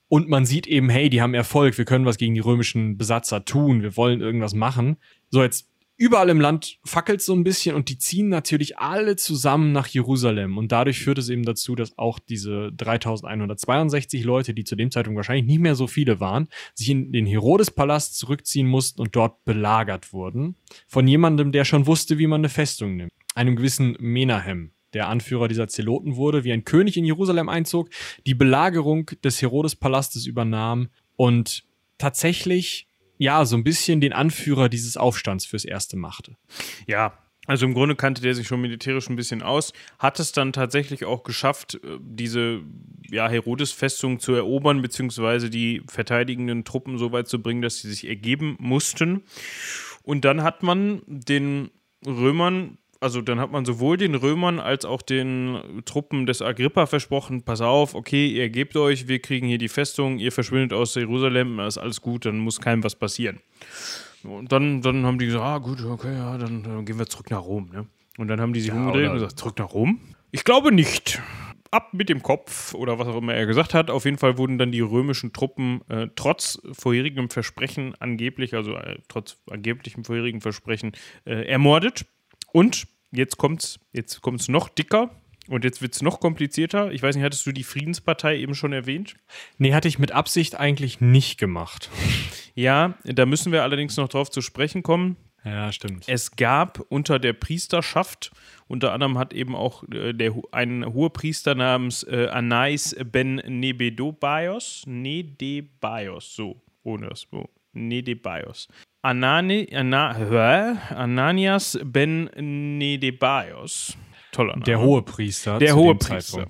Und man sieht eben, hey, die haben Erfolg, wir können was gegen die römischen Besatzer tun, wir wollen irgendwas machen. So, jetzt überall im Land fackelt so ein bisschen und die ziehen natürlich alle zusammen nach Jerusalem. Und dadurch führt es eben dazu, dass auch diese 3162 Leute, die zu dem Zeitpunkt wahrscheinlich nicht mehr so viele waren, sich in den Herodespalast zurückziehen mussten und dort belagert wurden. Von jemandem, der schon wusste, wie man eine Festung nimmt. Einem gewissen Menahem der Anführer dieser Zeloten wurde, wie ein König in Jerusalem einzog, die Belagerung des Herodespalastes übernahm und tatsächlich ja, so ein bisschen den Anführer dieses Aufstands fürs Erste machte. Ja, also im Grunde kannte der sich schon militärisch ein bisschen aus, hat es dann tatsächlich auch geschafft, äh, diese ja, Herodes-Festung zu erobern, beziehungsweise die verteidigenden Truppen so weit zu bringen, dass sie sich ergeben mussten. Und dann hat man den Römern also dann hat man sowohl den Römern als auch den Truppen des Agrippa versprochen, pass auf, okay, ihr gebt euch, wir kriegen hier die Festung, ihr verschwindet aus Jerusalem, ist alles gut, dann muss keinem was passieren. Und dann, dann haben die gesagt, ah gut, okay, ja, dann, dann gehen wir zurück nach Rom. Ne? Und dann haben die sich ja, umgedreht und gesagt, zurück nach Rom? Ich glaube nicht. Ab mit dem Kopf oder was auch immer er gesagt hat. Auf jeden Fall wurden dann die römischen Truppen äh, trotz vorherigem Versprechen angeblich, also äh, trotz angeblichem vorherigen Versprechen, äh, ermordet. Und jetzt kommt's, jetzt kommt's noch dicker und jetzt wird es noch komplizierter. Ich weiß nicht, hattest du die Friedenspartei eben schon erwähnt? Nee, hatte ich mit Absicht eigentlich nicht gemacht. Ja, da müssen wir allerdings noch drauf zu sprechen kommen. Ja, stimmt. Es gab unter der Priesterschaft, unter anderem hat eben auch äh, der, ein Hohepriester namens äh, Anais ben Nebedobaios, Nedebaios, so, ohne das, so, Nedebaios, Anani, Ana, Ananias ben Nedebaios. Toller Name. Der Hohepriester. Der Hohepriester.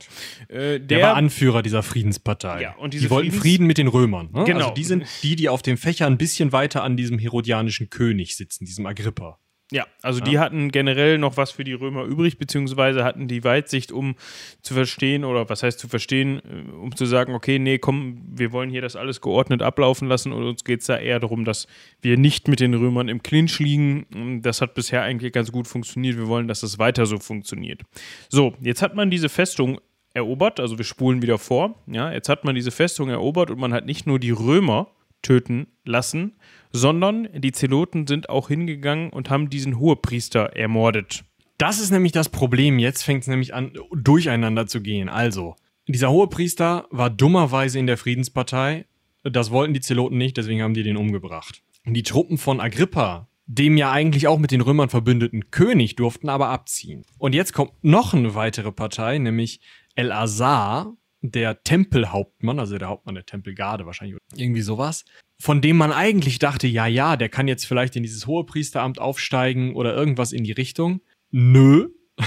Äh, der, der, war Anführer dieser Friedenspartei. Ja, und diese die wollten Friedens Frieden mit den Römern. Ne? Genau. Also die sind die, die auf dem Fächer ein bisschen weiter an diesem herodianischen König sitzen, diesem Agrippa. Ja, also ja. die hatten generell noch was für die Römer übrig, beziehungsweise hatten die Weitsicht, um zu verstehen, oder was heißt zu verstehen, äh, um zu sagen, okay, nee, komm, wir wollen hier das alles geordnet ablaufen lassen und uns geht es da eher darum, dass wir nicht mit den Römern im Clinch liegen. Das hat bisher eigentlich ganz gut funktioniert. Wir wollen, dass das weiter so funktioniert. So, jetzt hat man diese Festung erobert, also wir spulen wieder vor. Ja, jetzt hat man diese Festung erobert und man hat nicht nur die Römer töten lassen, sondern die Zeloten sind auch hingegangen und haben diesen Hohepriester ermordet. Das ist nämlich das Problem. Jetzt fängt es nämlich an, durcheinander zu gehen. Also, dieser Hohepriester war dummerweise in der Friedenspartei. Das wollten die Zeloten nicht, deswegen haben die den umgebracht. Die Truppen von Agrippa, dem ja eigentlich auch mit den Römern verbündeten König, durften aber abziehen. Und jetzt kommt noch eine weitere Partei, nämlich El Azar, der Tempelhauptmann, also der Hauptmann der Tempelgarde wahrscheinlich, irgendwie sowas, von dem man eigentlich dachte, ja, ja, der kann jetzt vielleicht in dieses hohe Priesteramt aufsteigen oder irgendwas in die Richtung. Nö.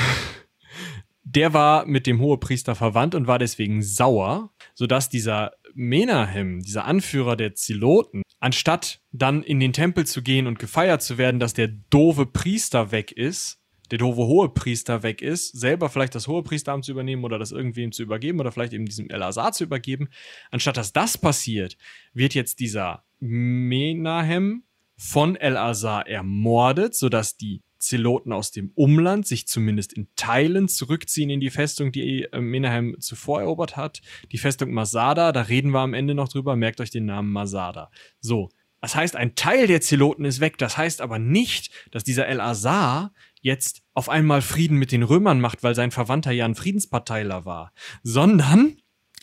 der war mit dem Hohepriester verwandt und war deswegen sauer, sodass dieser Menahem, dieser Anführer der Ziloten, anstatt dann in den Tempel zu gehen und gefeiert zu werden, dass der doofe Priester weg ist, der doofe Hohepriester weg ist, selber vielleicht das Hohepriesteramt zu übernehmen oder das irgendwem zu übergeben oder vielleicht eben diesem Elazar zu übergeben. Anstatt dass das passiert, wird jetzt dieser Menahem von El-Azar ermordet, sodass die Zeloten aus dem Umland sich zumindest in Teilen zurückziehen in die Festung, die äh, Menahem zuvor erobert hat. Die Festung Masada, da reden wir am Ende noch drüber, merkt euch den Namen Masada. So, das heißt, ein Teil der Zeloten ist weg. Das heißt aber nicht, dass dieser El-Azar jetzt auf einmal Frieden mit den Römern macht, weil sein Verwandter ja ein Friedensparteiler war, sondern.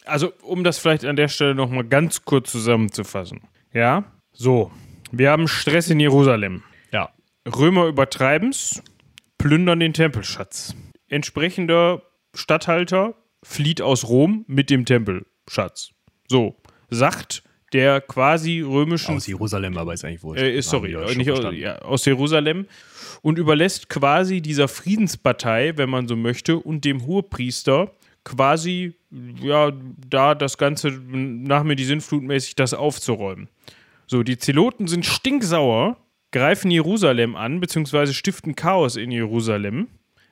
Also, um das vielleicht an der Stelle nochmal ganz kurz zusammenzufassen. Ja, so. Wir haben Stress in Jerusalem. Ja. Römer übertreiben's, plündern den Tempelschatz. Entsprechender Statthalter flieht aus Rom mit dem Tempelschatz. So. Sagt der quasi römischen. Aus Jerusalem, aber ist eigentlich wurscht. Äh, sorry, nicht aus, ja, aus Jerusalem und überlässt quasi dieser Friedenspartei, wenn man so möchte, und dem Hohepriester quasi, ja, da das Ganze nach mir die Sinnflutmäßig das aufzuräumen. So, die Zeloten sind stinksauer, greifen Jerusalem an, beziehungsweise stiften Chaos in Jerusalem.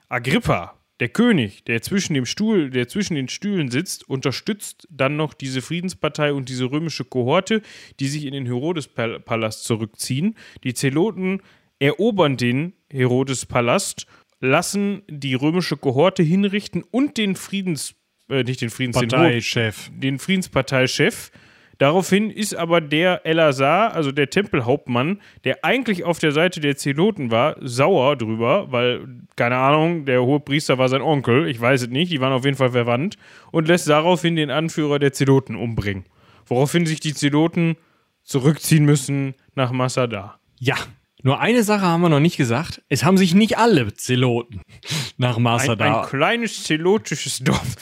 Agrippa, Der König, der zwischen dem Stuhl, der zwischen den Stühlen sitzt, unterstützt dann noch diese Friedenspartei und diese römische Kohorte, die sich in den Herodespalast zurückziehen. Die Zeloten erobern den Herodespalast, lassen die römische Kohorte hinrichten und den Friedens, äh, nicht den Friedens, Parteichef. Den, den Friedensparteichef Daraufhin ist aber der Elazar, also der Tempelhauptmann, der eigentlich auf der Seite der Zeloten war, sauer drüber, weil, keine Ahnung, der hohe Priester war sein Onkel, ich weiß es nicht, die waren auf jeden Fall verwandt, und lässt daraufhin den Anführer der Zeloten umbringen. Woraufhin sich die Zeloten zurückziehen müssen nach Masada. Ja, nur eine Sache haben wir noch nicht gesagt. Es haben sich nicht alle Zeloten nach Masada. Ein, ein kleines zelotisches Dorf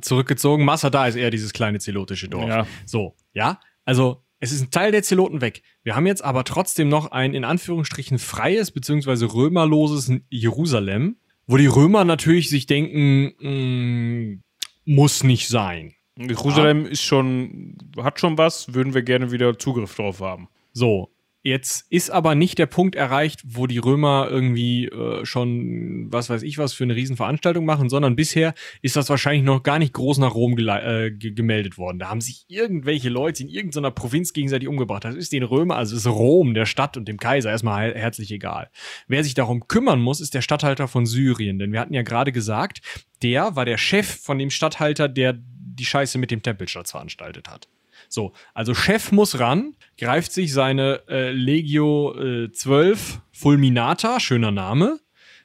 zurückgezogen. Masada ist eher dieses kleine zelotische Dorf. Ja. So, ja. Also, es ist ein Teil der Zeloten weg. Wir haben jetzt aber trotzdem noch ein in Anführungsstrichen freies bzw. römerloses Jerusalem, wo die Römer natürlich sich denken, mh, mm, muss nicht sein. Jerusalem ja. ist schon, hat schon was, würden wir gerne wieder Zugriff drauf haben. So, Jetzt ist aber nicht der Punkt erreicht, wo die Römer irgendwie äh, schon, was weiß ich was, für eine Riesenveranstaltung machen, sondern bisher ist das wahrscheinlich noch gar nicht groß nach Rom äh, gemeldet worden. Da haben sich irgendwelche Leute in irgendeiner Provinz gegenseitig umgebracht. Das ist den Römer, also ist Rom, der Stadt und dem Kaiser erstmal herzlich egal. Wer sich darum kümmern muss, ist der Statthalter von Syrien. Denn wir hatten ja gerade gesagt, der war der Chef von dem Statthalter, der die Scheiße mit dem Tempelschatz veranstaltet hat. So, also Chef muss ran, greift sich seine äh, Legio äh, 12 Fulminata, schöner Name,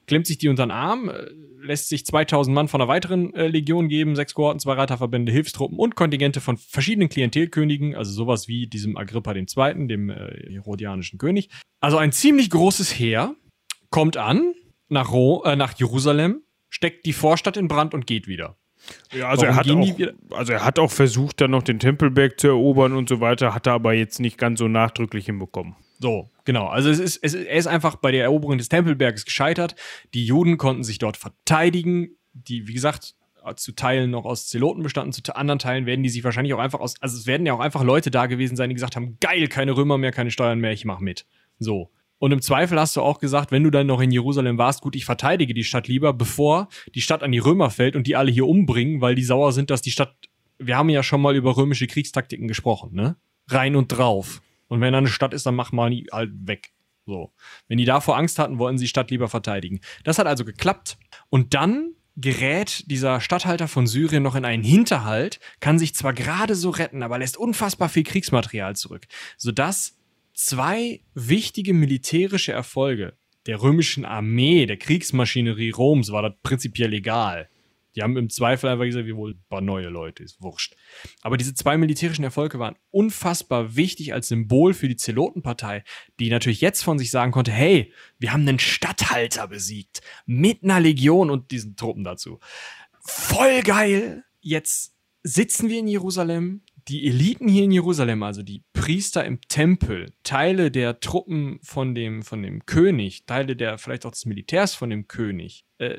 klemmt sich die unter den Arm, äh, lässt sich 2000 Mann von einer weiteren äh, Legion geben, sechs Kohorten, zwei Reiterverbände, Hilfstruppen und Kontingente von verschiedenen Klientelkönigen, also sowas wie diesem Agrippa II., dem äh, herodianischen König. Also ein ziemlich großes Heer kommt an nach, Ro äh, nach Jerusalem, steckt die Vorstadt in Brand und geht wieder. Ja, also er, hat auch, also er hat auch versucht, dann noch den Tempelberg zu erobern und so weiter, hat er aber jetzt nicht ganz so nachdrücklich hinbekommen. So, genau. Also es ist, es, er ist einfach bei der Eroberung des Tempelberges gescheitert. Die Juden konnten sich dort verteidigen. Die, wie gesagt, zu Teilen noch aus Zeloten bestanden, zu anderen Teilen werden die sich wahrscheinlich auch einfach aus, also es werden ja auch einfach Leute da gewesen sein, die gesagt haben, geil, keine Römer mehr, keine Steuern mehr, ich mach mit. So. Und im Zweifel hast du auch gesagt, wenn du dann noch in Jerusalem warst, gut, ich verteidige die Stadt lieber, bevor die Stadt an die Römer fällt und die alle hier umbringen, weil die sauer sind, dass die Stadt. Wir haben ja schon mal über römische Kriegstaktiken gesprochen, ne? Rein und drauf. Und wenn da eine Stadt ist, dann mach mal die halt weg. So. Wenn die davor Angst hatten, wollten sie die Stadt lieber verteidigen. Das hat also geklappt. Und dann gerät dieser Statthalter von Syrien noch in einen Hinterhalt, kann sich zwar gerade so retten, aber lässt unfassbar viel Kriegsmaterial zurück, sodass zwei wichtige militärische Erfolge der römischen Armee, der Kriegsmaschinerie Roms, war das prinzipiell egal. Die haben im Zweifel einfach gesagt, wir wollen ein paar neue Leute, ist wurscht. Aber diese zwei militärischen Erfolge waren unfassbar wichtig als Symbol für die Zelotenpartei, die natürlich jetzt von sich sagen konnte, hey, wir haben einen Statthalter besiegt, mit einer Legion und diesen Truppen dazu. Voll geil! Jetzt sitzen wir in Jerusalem, die Eliten hier in Jerusalem, also die Priester im Tempel, Teile der Truppen von dem, von dem König, Teile der vielleicht auch des Militärs von dem König, äh,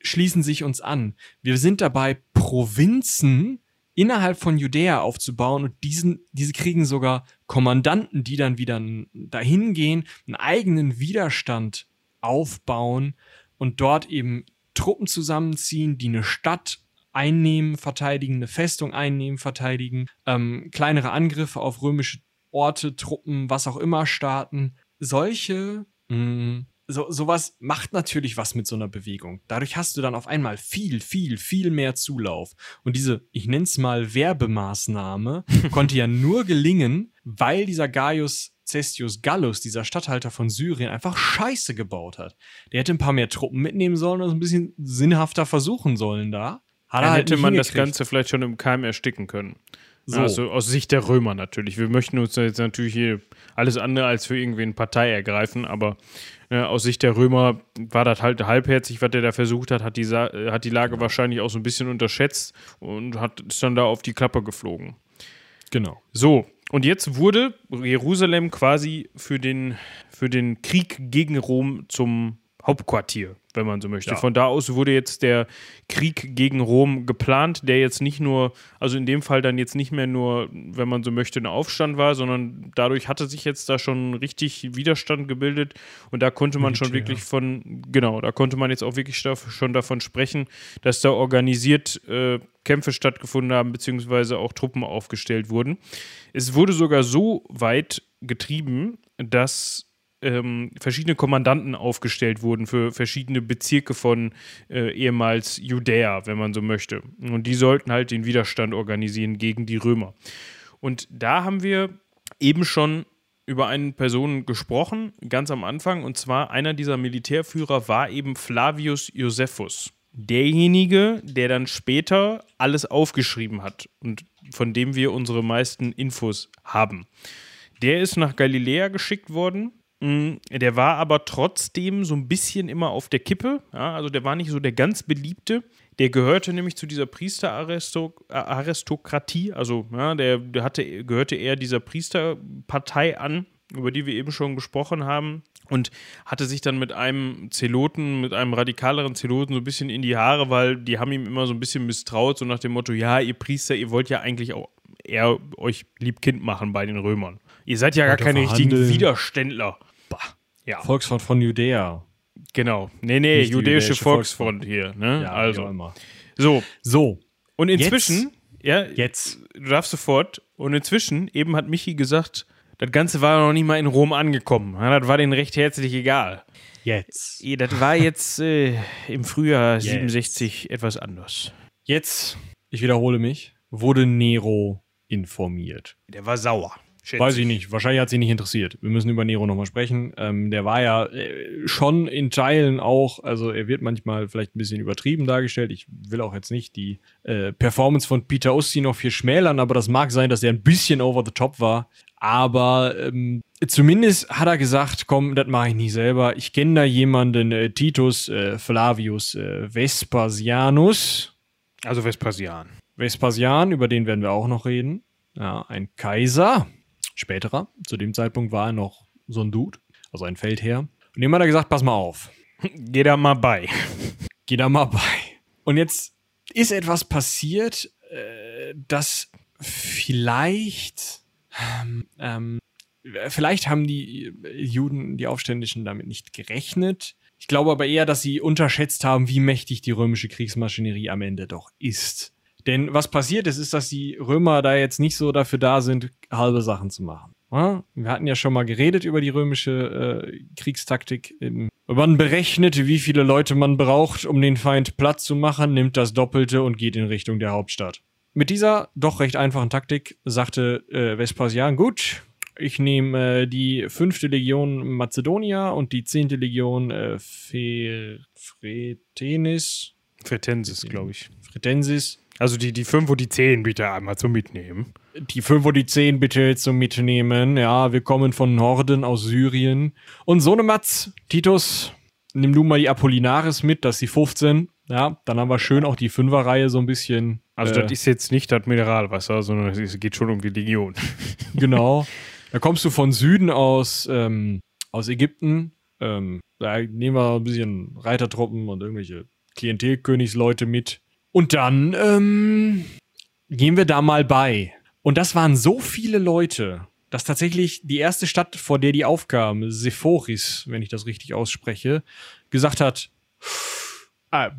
schließen sich uns an. Wir sind dabei, Provinzen innerhalb von Judäa aufzubauen und diesen, diese kriegen sogar Kommandanten, die dann wieder dahin gehen, einen eigenen Widerstand aufbauen und dort eben Truppen zusammenziehen, die eine Stadt einnehmen, verteidigen, eine Festung einnehmen, verteidigen, ähm, kleinere Angriffe auf römische Orte, Truppen, was auch immer starten. Solche, mh, mm, so, sowas macht natürlich was mit so einer Bewegung. Dadurch hast du dann auf einmal viel, viel, viel mehr Zulauf. Und diese, ich nenne es mal Werbemaßnahme, konnte ja nur gelingen, weil dieser Gaius Cestius Gallus, dieser Statthalter von Syrien, einfach Scheiße gebaut hat. Der hätte ein paar mehr Truppen mitnehmen sollen und ein bisschen sinnhafter versuchen sollen da. Dann halt hätte man das Ganze vielleicht schon im Keim ersticken können. So. Also aus Sicht der Römer natürlich. Wir möchten uns jetzt natürlich hier alles andere als für irgendwen Partei ergreifen, aber äh, aus Sicht der Römer war das halt halbherzig, was der da versucht hat, hat die, äh, hat die Lage wahrscheinlich auch so ein bisschen unterschätzt und hat ist dann da auf die Klappe geflogen. Genau. So, und jetzt wurde Jerusalem quasi für den, für den Krieg gegen Rom zum Hauptquartier, wenn man so möchte. Ja. Von da aus wurde jetzt der Krieg gegen Rom geplant, der jetzt nicht nur, also in dem Fall dann jetzt nicht mehr nur, wenn man so möchte, ein Aufstand war, sondern dadurch hatte sich jetzt da schon richtig Widerstand gebildet und da konnte man schon wirklich von, genau, da konnte man jetzt auch wirklich schon davon sprechen, dass da organisiert äh, Kämpfe stattgefunden haben, beziehungsweise auch Truppen aufgestellt wurden. Es wurde sogar so weit getrieben, dass ähm, verschiedene Kommandanten aufgestellt wurden für verschiedene Bezirke von äh, ehemals Judäa, wenn man so möchte. Und die sollten halt den Widerstand organisieren gegen die Römer. Und da haben wir eben schon über eine Person gesprochen, ganz am Anfang, und zwar einer dieser Militärführer war eben Flavius Josephus. Derjenige, der dann später alles aufgeschrieben hat und von dem wir unsere meisten Infos haben. Der ist nach Galiläa geschickt worden. Mm, Der war aber trotzdem so ein bisschen immer auf der Kippe. Ja, also der war nicht so der ganz beliebte. Der gehörte nämlich zu dieser Priesteraristokratie. Also ja, der, hatte, gehörte eher dieser Priesterpartei an, über die wir eben schon gesprochen haben. Und hatte sich dann mit einem Zeloten, mit einem radikaleren Zeloten so ein bisschen in die Haare, weil die haben ihm immer so ein bisschen misstraut, so nach dem Motto, ja, ihr Priester, ihr wollt ja eigentlich auch eher euch Liebkind machen bei den Römern. Ihr seid ja gar keine richtigen? Widerständler. Bah. Ja, Volksfront von Judäa. genau. Nee, nee, die jüdische jüdische Volksfront hier. Ne? Ja, also. immer. So. So, Und inzwischen, ja, jetzt. du darfst sofort. Und inzwischen, eben hat Michi gesagt, das Ganze war noch nicht mal in Rom angekommen. Das war denen recht herzlich egal. Jetzt. Das war jetzt äh, im Frühjahr Jetzt. 67 etwas anders. Jetzt, ich wiederhole mich, wurde Nero informiert. Der war sauer. Schätze Weiß ich nicht, wahrscheinlich hat sie nicht interessiert. Wir müssen über Nero nochmal sprechen. Ähm, der war ja äh, schon in Teilen auch, also er wird manchmal vielleicht ein bisschen übertrieben dargestellt. Ich will auch jetzt nicht die äh, Performance von Peter Ustinov noch viel schmälern, aber das mag sein, dass er ein bisschen over the top war. Aber ähm, zumindest hat er gesagt, komm, das mache ich nicht selber. Ich kenne da jemanden, äh, Titus äh, Flavius äh, Vespasianus. Also Vespasian. Vespasian, über den werden wir auch noch reden. Ja, ein Kaiser, späterer. Zu dem Zeitpunkt war er noch so ein Dude, also ein Feldherr. Und dem hat er gesagt, pass mal auf, Geh da mal bei. geh da mal bei. Und jetzt ist etwas passiert, äh, das vielleicht, ähm, ähm, vielleicht haben die Juden, die Aufständischen damit nicht gerechnet. Ich glaube aber eher, dass sie unterschätzt haben, wie mächtig die römische Kriegsmaschinerie am Ende doch ist. Denn was passiert ist, ist, dass die Römer da jetzt nicht so dafür da sind, halbe Sachen zu machen. Ja? Wir hatten ja schon mal geredet über die römische äh, Kriegstaktik. Man berechnet, wie viele Leute man braucht, um den Feind platt zu machen, nimmt das Doppelte und geht in Richtung der Hauptstadt. Mit dieser doch recht einfachen Taktik sagte äh, Vespasian, gut, ich nehme äh, die fünfte Legion Mazedonia und die zehnte Legion äh, Fe- Fretenis, Fretensis, glaube ich. Fretensis. Also die, die 5 und die 10 bitte einmal zum Mitnehmen. Die 5 und die 10 bitte zum Mitnehmen. Ja, wir kommen von Norden aus Syrien. Und so ne Matz, Titus, nimm du mal die Apollinaris mit, das ist die 15. Ja, dann haben wir schön auch die Fünferreihe so ein bisschen. Also äh, das ist jetzt nicht das Mineralwasser, sondern es geht schon um die Legion. Genau. Da kommst du von Süden aus, ähm, aus Ägypten. Ähm, da nehmen wir ein bisschen Reitertruppen und irgendwelche Klientelkönigsleute mit. Und dann ähm, gehen wir da mal bei. Und das waren so viele Leute, dass tatsächlich die erste Stadt, vor der die aufkam, Sephoris, wenn ich das richtig ausspreche, gesagt hat, ah,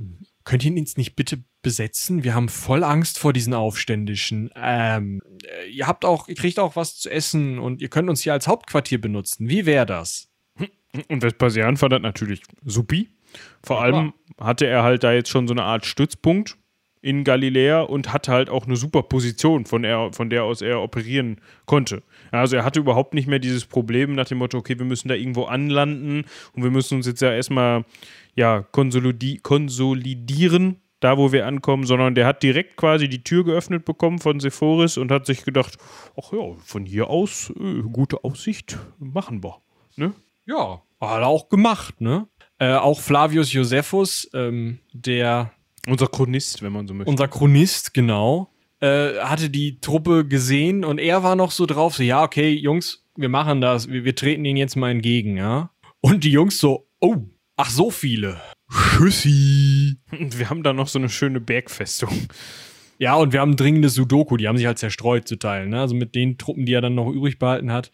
könnt ihr ihn jetzt nicht bitte besetzen? Wir haben voll Angst vor diesen Aufständischen. Ähm, äh, ihr habt auch, ihr kriegt auch was zu essen und ihr könnt uns hier als Hauptquartier benutzen. Wie wäre das? Und Vespasian fand das natürlich supi. Vor Ja, allem hatte er halt da jetzt schon so eine Art Stützpunkt in Galiläa und hatte halt auch eine super Position, von, er, von der aus er operieren konnte. Also er hatte überhaupt nicht mehr dieses Problem nach dem Motto, okay, wir müssen da irgendwo anlanden und wir müssen uns jetzt ja erstmal ja, konsolidi konsolidieren, da wo wir ankommen, sondern der hat direkt quasi die Tür geöffnet bekommen von Sephoris und hat sich gedacht, ach ja, von hier aus, äh, gute Aussicht, machen wir. Ne? Ja, hat er auch gemacht, ne? Äh, auch Flavius Josephus, ähm, der Unser Chronist, wenn man so möchte. unser Chronist, genau, äh, hatte die Truppe gesehen und er war noch so drauf, so, ja, okay, Jungs, wir machen das, wir, wir treten ihnen jetzt mal entgegen, ja. Und die Jungs so, oh, Ach, so viele. Schüssi. Und wir haben da noch so eine schöne Bergfestung. Ja, und wir haben dringende Sudoku, die haben sich halt zerstreut zu teilen. Ne? Also mit den Truppen, die er dann noch übrig behalten hat,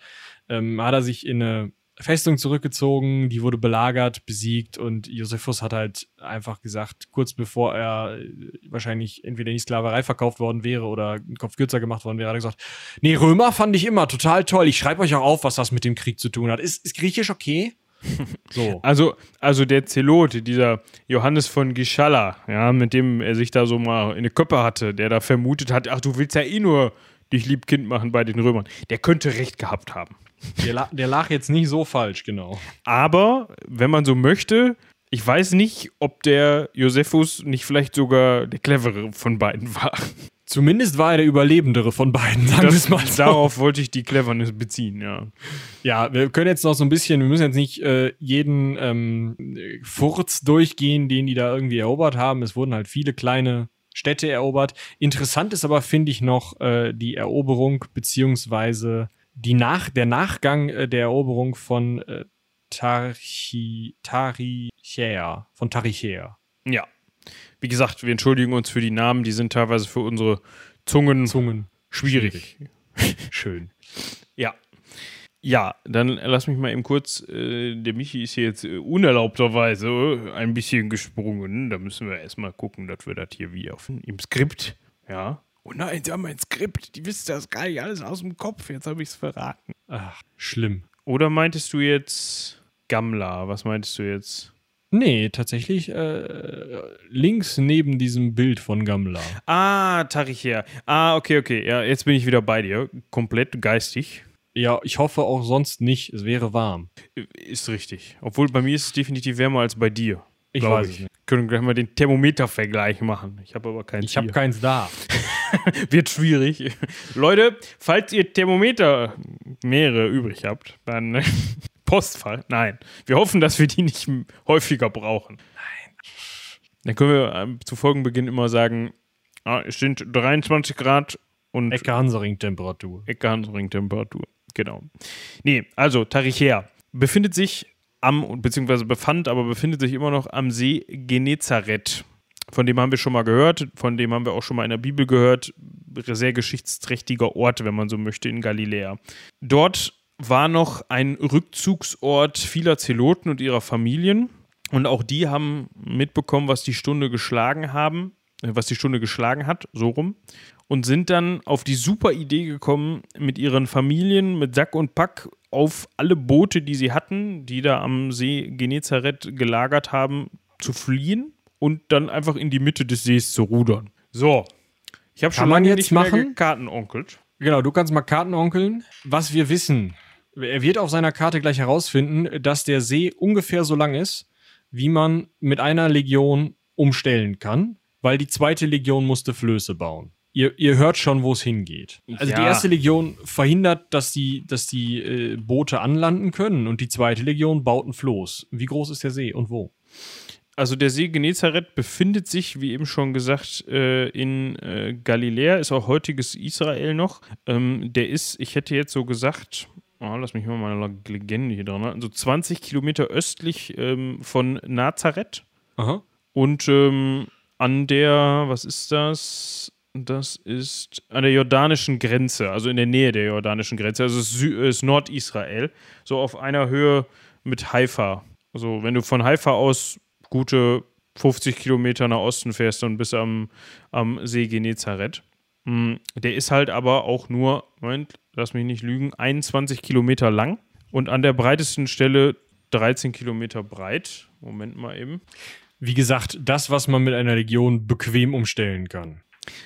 ähm, hat er sich in eine Festung zurückgezogen, die wurde belagert, besiegt und Josephus hat halt einfach gesagt, kurz bevor er äh, wahrscheinlich entweder in die Sklaverei verkauft worden wäre oder einen Kopf kürzer gemacht worden wäre, hat er gesagt, nee, Römer fand ich immer total toll. Ich schreibe euch auch auf, was das mit dem Krieg zu tun hat. Ist, ist Griechisch okay? So. Also, also der Zelot, dieser Johannes von Gischala, ja, mit dem er sich da so mal in eine Köppe hatte, der da vermutet hat, ach, du willst ja eh nur dich lieb Kind machen bei den Römern, der könnte recht gehabt haben. Der, la der lag jetzt nicht so falsch, genau. Aber, wenn man so möchte, ich weiß nicht, ob der Josephus nicht vielleicht sogar der clevere von beiden war. Zumindest war er der Überlebendere von beiden, sagen wir mal so. Darauf wollte ich die Cleverness beziehen, ja. Ja, wir können jetzt noch so ein bisschen, wir müssen jetzt nicht äh, jeden ähm, Furz durchgehen, den die da irgendwie erobert haben. Es wurden halt viele kleine Städte erobert. Interessant ist aber, finde ich, noch äh, die Eroberung beziehungsweise die Nach der Nachgang äh, der Eroberung von äh, Tarichea, von Tarichea. Ja. Wie gesagt, wir entschuldigen uns für die Namen, die sind teilweise für unsere Zungen, Zungen schwierig. schwierig. Schön. Ja. Ja, dann lass mich mal eben kurz, äh, der Michi ist hier jetzt äh, unerlaubterweise ein bisschen gesprungen. Da müssen wir erstmal gucken, dass wir das hier wie auf, im Skript, ja, Oh nein, sie haben ein Skript. Die wissen das gar nicht alles aus dem Kopf. Jetzt habe ich es verraten. Ach, schlimm. Oder meintest du jetzt Gamla? Was meintest du jetzt? Nee, tatsächlich äh, links neben diesem Bild von Gamla. Ah, Taricher. Ah, okay, okay. Ja, jetzt bin ich wieder bei dir. Komplett geistig. Ja, ich hoffe auch sonst nicht. Es wäre warm. Ist richtig. Obwohl bei mir ist es definitiv wärmer als bei dir. Ich weiß ich. nicht. Können gleich mal den Thermometervergleich machen. Ich habe aber keins. Ich habe keins da. Wird schwierig. Leute, falls ihr Thermometer mehrere übrig habt, dann äh, Postfall. Nein. Wir hoffen, dass wir die nicht häufiger brauchen. Nein. Dann können wir äh, zu Folgenbeginn immer sagen, ah, es sind 23 Grad und. Ecke Hansering-Temperatur. Ecke Hansering-Temperatur. Genau. Nee, also Taricher befindet sich am, beziehungsweise befand, aber befindet sich immer noch am See Genezareth. Von dem haben wir schon mal gehört, von dem haben wir auch schon mal in der Bibel gehört. Sehr geschichtsträchtiger Ort, wenn man so möchte, in Galiläa. Dort war noch ein Rückzugsort vieler Zeloten und ihrer Familien. Und auch die haben mitbekommen, was die Stunde geschlagen haben, äh, was die Stunde geschlagen hat, so rum. Und sind dann auf die super Idee gekommen, mit ihren Familien, mit Sack und Pack auf alle Boote, die sie hatten, die da am See Genezareth gelagert haben, zu fliehen und dann einfach in die Mitte des Sees zu rudern. So. Ich habe schon lange jetzt nicht machen? mehr Kartenonkelt. Genau, du kannst mal Kartenonkeln. Was wir wissen, er wird auf seiner Karte gleich herausfinden, dass der See ungefähr so lang ist, wie man mit einer Legion umstellen kann, weil die zweite Legion musste Flöße bauen ihr, ihr hört schon, wo es hingeht. Also ja. die erste Legion verhindert, dass die, dass die äh, Boote anlanden können und die zweite Legion baut ein Floß. Wie groß ist der See und wo? Also der See Genezareth befindet sich, wie eben schon gesagt, äh, in äh, Galiläa, ist auch heutiges Israel noch. Ähm, der ist, ich hätte jetzt so gesagt, oh, lass mich mal meine Legende hier dran, so 20 Kilometer östlich ähm, von Nazareth. Aha. Und ähm, an der, was ist das? Das ist an der jordanischen Grenze, also in der Nähe der jordanischen Grenze. Also es ist Nordisrael, so auf einer Höhe mit Haifa. Also wenn du von Haifa aus gute 50 Kilometer nach Osten fährst, bist du am, am See Genezareth. Hm, der ist halt aber auch nur, Moment, lass mich nicht lügen, 21 Kilometer lang und an der breitesten Stelle 13 Kilometer breit. Moment mal eben. Wie gesagt, das, was man mit einer Legion bequem umstellen kann.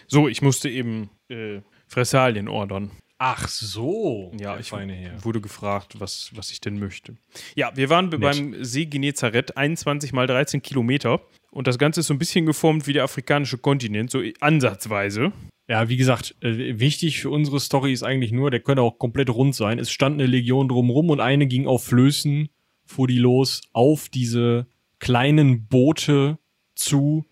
So, ich musste eben äh, Fressalien ordern. Ach so. Ja, ich wurde gefragt, was, was ich denn möchte. Ja, wir waren Nett. beim See Genezareth, 21 mal 13 Kilometer. Und das Ganze ist so ein bisschen geformt wie der afrikanische Kontinent, so ansatzweise. Ja, wie gesagt, äh, wichtig für unsere Story ist eigentlich nur, der könnte auch komplett rund sein. Es stand eine Legion drumrum und eine ging auf Flößen, fuhr die los, auf diese kleinen Boote zu,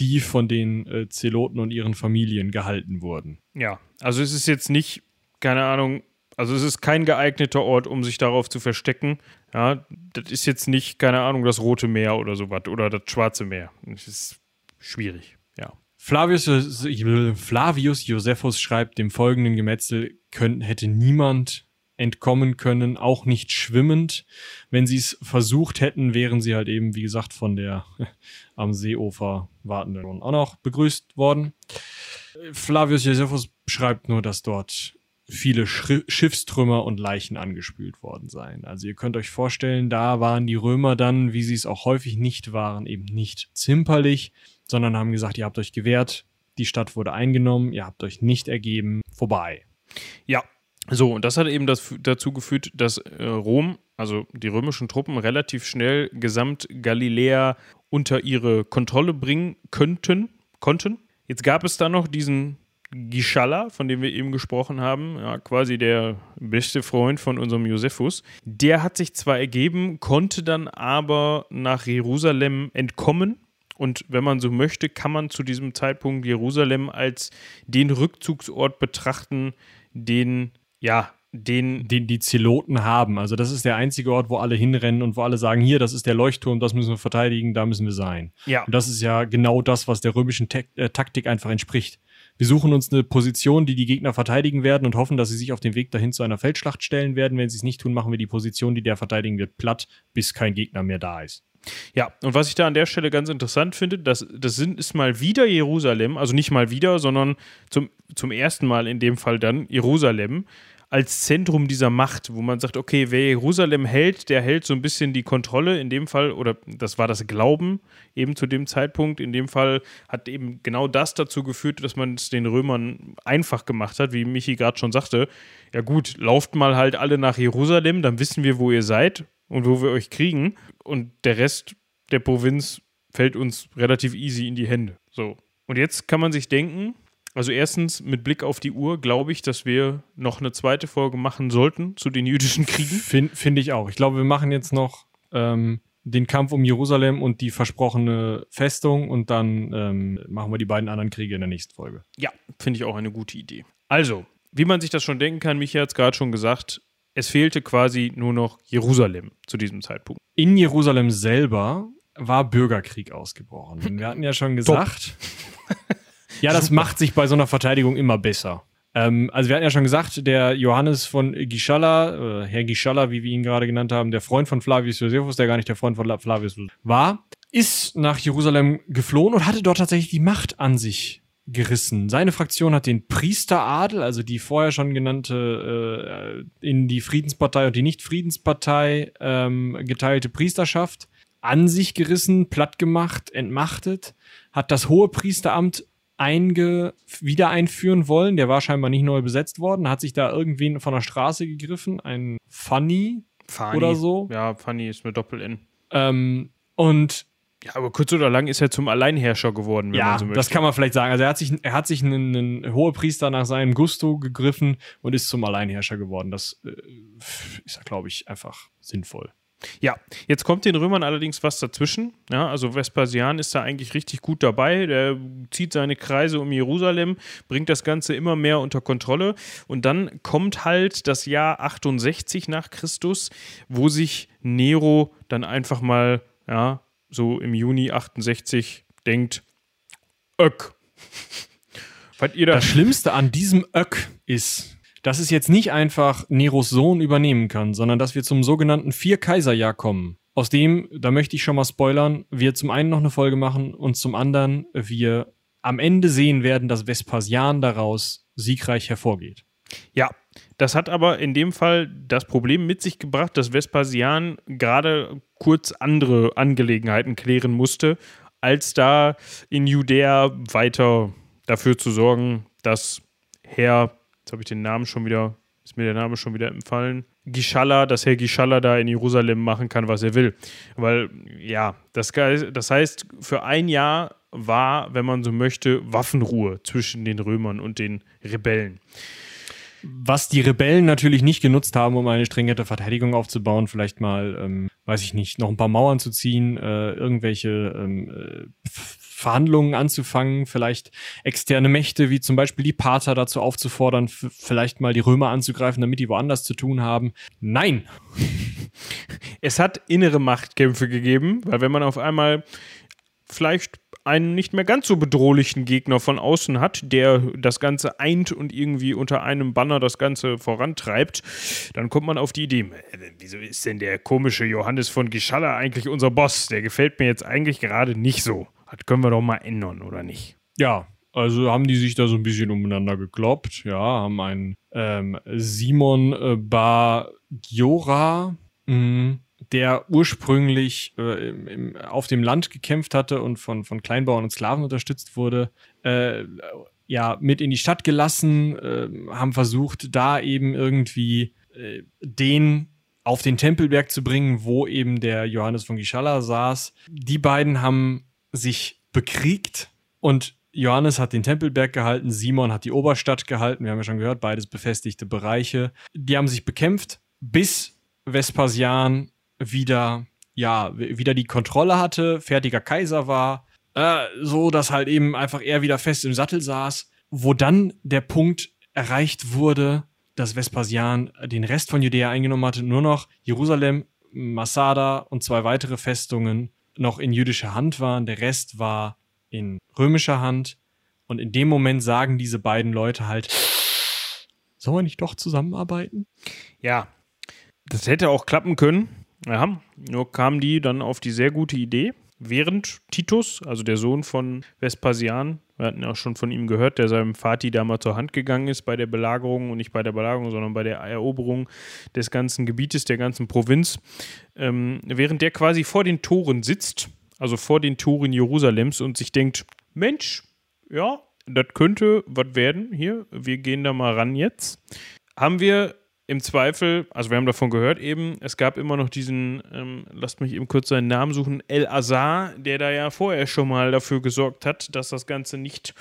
die von den äh, Zeloten und ihren Familien gehalten wurden. Ja, also es ist jetzt nicht, keine Ahnung, Also es ist kein geeigneter Ort, um sich darauf zu verstecken. Ja, das ist jetzt nicht, keine Ahnung, das Rote Meer oder sowas oder das Schwarze Meer. Das ist schwierig, ja. Flavius, Flavius Josephus schreibt, dem folgenden Gemetzel können, hätte niemand entkommen können, auch nicht schwimmend. Wenn sie es versucht hätten, wären sie halt eben, wie gesagt, von der am Seeufer wartenden auch noch begrüßt worden. Flavius Josephus schreibt nur, dass dort viele Schri Schiffstrümmer und Leichen angespült worden seien. Also ihr könnt euch vorstellen, da waren die Römer dann, wie sie es auch häufig nicht waren, eben nicht zimperlich, sondern haben gesagt, ihr habt euch gewehrt, die Stadt wurde eingenommen, ihr habt euch nicht ergeben, vorbei. Ja, so, und das hat eben das, dazu geführt, dass äh, Rom, also die römischen Truppen, relativ schnell gesamt Galiläa unter ihre Kontrolle bringen könnten, konnten. Jetzt gab es da noch diesen Gischalla, von dem wir eben gesprochen haben, ja, quasi der beste Freund von unserem Josephus. Der hat sich zwar ergeben, konnte dann aber nach Jerusalem entkommen. Und wenn man so möchte, kann man zu diesem Zeitpunkt Jerusalem als den Rückzugsort betrachten, den, ja, den, den die Zeloten haben. Also das ist der einzige Ort, wo alle hinrennen und wo alle sagen, hier, das ist der Leuchtturm, das müssen wir verteidigen, da müssen wir sein. Ja. Und das ist ja genau das, was der römischen äh, Taktik einfach entspricht. Wir suchen uns eine Position, die die Gegner verteidigen werden und hoffen, dass sie sich auf den Weg dahin zu einer Feldschlacht stellen werden. Wenn sie es nicht tun, machen wir die Position, die der verteidigen wird, platt, bis kein Gegner mehr da ist. Ja, und was ich da an der Stelle ganz interessant finde, das, das sind, ist mal wieder Jerusalem, also nicht mal wieder, sondern zum, zum ersten Mal in dem Fall dann Jerusalem als Zentrum dieser Macht, wo man sagt, okay, wer Jerusalem hält, der hält so ein bisschen die Kontrolle in dem Fall, oder das war das Glauben eben zu dem Zeitpunkt. In dem Fall hat eben genau das dazu geführt, dass man es den Römern einfach gemacht hat, wie Michi gerade schon sagte. Ja gut, lauft mal halt alle nach Jerusalem, dann wissen wir, wo ihr seid und wo wir euch kriegen. Und der Rest der Provinz fällt uns relativ easy in die Hände. So. Und jetzt kann man sich denken, also erstens, mit Blick auf die Uhr, glaube ich, dass wir noch eine zweite Folge machen sollten zu den jüdischen Kriegen. Finde find ich auch. Ich glaube, wir machen jetzt noch ähm, den Kampf um Jerusalem und die versprochene Festung und dann ähm, machen wir die beiden anderen Kriege in der nächsten Folge. Ja, finde ich auch eine gute Idee. Also, wie man sich das schon denken kann, Micha hat es gerade schon gesagt, es fehlte quasi nur noch Jerusalem zu diesem Zeitpunkt. In Jerusalem selber war Bürgerkrieg ausgebrochen. Wir hatten ja schon gesagt. Ja, das macht sich bei so einer Verteidigung immer besser. Ähm, also wir hatten ja schon gesagt, der Johannes von Gischala, äh, Herr Gischala, wie wir ihn gerade genannt haben, der Freund von Flavius Josephus, der gar nicht der Freund von Flavius war, ist nach Jerusalem geflohen und hatte dort tatsächlich die Macht an sich gerissen. Seine Fraktion hat den Priesteradel, also die vorher schon genannte äh, in die Friedenspartei und die Nicht-Friedenspartei ähm, geteilte Priesterschaft an sich gerissen, platt gemacht, entmachtet, hat das hohe Priesteramt einge wieder einführen wollen. Der war scheinbar nicht neu besetzt worden, hat sich da irgendwen von der Straße gegriffen, ein Funny, Funny. oder so. Ja, Funny ist mit Doppel-N. Ähm, und ja, aber kurz oder lang ist er zum Alleinherrscher geworden, wenn ja, man so möchte. das kann man vielleicht sagen. Also er hat sich, er hat sich einen, einen Hohepriester nach seinem Gusto gegriffen und ist zum Alleinherrscher geworden. Das äh, ist, glaube ich, einfach sinnvoll. Ja, jetzt kommt den Römern allerdings was dazwischen. Ja, also Vespasian ist da eigentlich richtig gut dabei. Der zieht seine Kreise um Jerusalem, bringt das Ganze immer mehr unter Kontrolle. Und dann kommt halt das Jahr 68 nach Christus, wo sich Nero dann einfach mal, ja, so im Juni 68 denkt, Öck. das Schlimmste an diesem Öck ist, dass es jetzt nicht einfach Neros Sohn übernehmen kann, sondern dass wir zum sogenannten Vier-Kaiser-Jahr kommen. Aus dem, da möchte ich schon mal spoilern, wir zum einen noch eine Folge machen und zum anderen wir am Ende sehen werden, dass Vespasian daraus siegreich hervorgeht. Ja, das hat aber in dem Fall das Problem mit sich gebracht, dass Vespasian gerade kurz andere Angelegenheiten klären musste, als da in Judäa weiter dafür zu sorgen, dass Herr habe ich den Namen schon wieder, ist mir der Name schon wieder empfallen. Gischalla, dass Herr Gischalla da in Jerusalem machen kann, was er will. Weil, ja, das, das heißt, für ein Jahr war, wenn man so möchte, Waffenruhe zwischen den Römern und den Rebellen. Was die Rebellen natürlich nicht genutzt haben, um eine stringente Verteidigung aufzubauen, vielleicht mal, ähm, weiß ich nicht, noch ein paar Mauern zu ziehen, äh, irgendwelche ähm, äh, Verhandlungen anzufangen, vielleicht externe Mächte wie zum Beispiel die Pater dazu aufzufordern, vielleicht mal die Römer anzugreifen, damit die woanders zu tun haben. Nein! Es hat innere Machtkämpfe gegeben, weil wenn man auf einmal vielleicht einen nicht mehr ganz so bedrohlichen Gegner von außen hat, der das Ganze eint und irgendwie unter einem Banner das Ganze vorantreibt, dann kommt man auf die Idee, äh, wieso ist denn der komische Johannes von Gischalla eigentlich unser Boss? Der gefällt mir jetzt eigentlich gerade nicht so. Das können wir doch mal ändern, oder nicht? Ja, also haben die sich da so ein bisschen umeinander gekloppt, ja, haben einen ähm, Simon äh, Bar Giora, mh, der ursprünglich äh, im, im, auf dem Land gekämpft hatte und von, von Kleinbauern und Sklaven unterstützt wurde, äh, ja, mit in die Stadt gelassen, äh, haben versucht, da eben irgendwie äh, den auf den Tempelberg zu bringen, wo eben der Johannes von Gischala saß. Die beiden haben sich bekriegt und Johannes hat den Tempelberg gehalten, Simon hat die Oberstadt gehalten. Wir haben ja schon gehört, beides befestigte Bereiche. Die haben sich bekämpft, bis Vespasian wieder, ja, wieder die Kontrolle hatte, fertiger Kaiser war, äh, so dass halt eben einfach er wieder fest im Sattel saß, wo dann der Punkt erreicht wurde, dass Vespasian den Rest von Judäa eingenommen hatte, nur noch Jerusalem, Masada und zwei weitere Festungen noch in jüdischer Hand waren, der Rest war in römischer Hand. Und in dem Moment sagen diese beiden Leute halt, sollen wir nicht doch zusammenarbeiten? Ja, das hätte auch klappen können. Ja, nur kamen die dann auf die sehr gute Idee, während Titus, also der Sohn von Vespasian, wir hatten ja auch schon von ihm gehört, der seinem Vati da mal zur Hand gegangen ist bei der Belagerung und nicht bei der Belagerung, sondern bei der Eroberung des ganzen Gebietes, der ganzen Provinz, ähm, während der quasi vor den Toren sitzt, also vor den Toren Jerusalems und sich denkt, Mensch, ja, das könnte was werden hier, wir gehen da mal ran jetzt, haben wir im Zweifel, also wir haben davon gehört eben, es gab immer noch diesen, ähm, lasst mich eben kurz seinen Namen suchen, El Azar, der da ja vorher schon mal dafür gesorgt hat, dass das Ganze nicht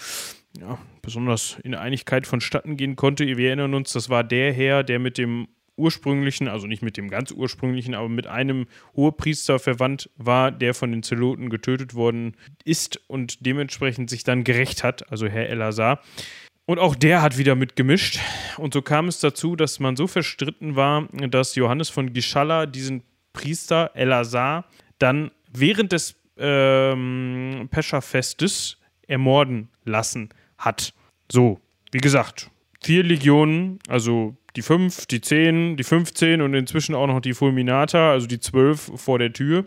ja, besonders in Einigkeit vonstatten gehen konnte. Wir erinnern uns, das war der Herr, der mit dem ursprünglichen, also nicht mit dem ganz ursprünglichen, aber mit einem Hohepriester verwandt war, der von den Zeloten getötet worden ist und dementsprechend sich dann gerecht hat, also Herr El Azar. Und auch der hat wieder mitgemischt. Und so kam es dazu, dass man so verstritten war, dass Johannes von Gischalla diesen Priester Elazar dann während des ähm, Pescha-Festes ermorden lassen hat. So, wie gesagt, vier Legionen, also die fünf, die zehn, die 15 und inzwischen auch noch die Fulminata, also die zwölf vor der Tür,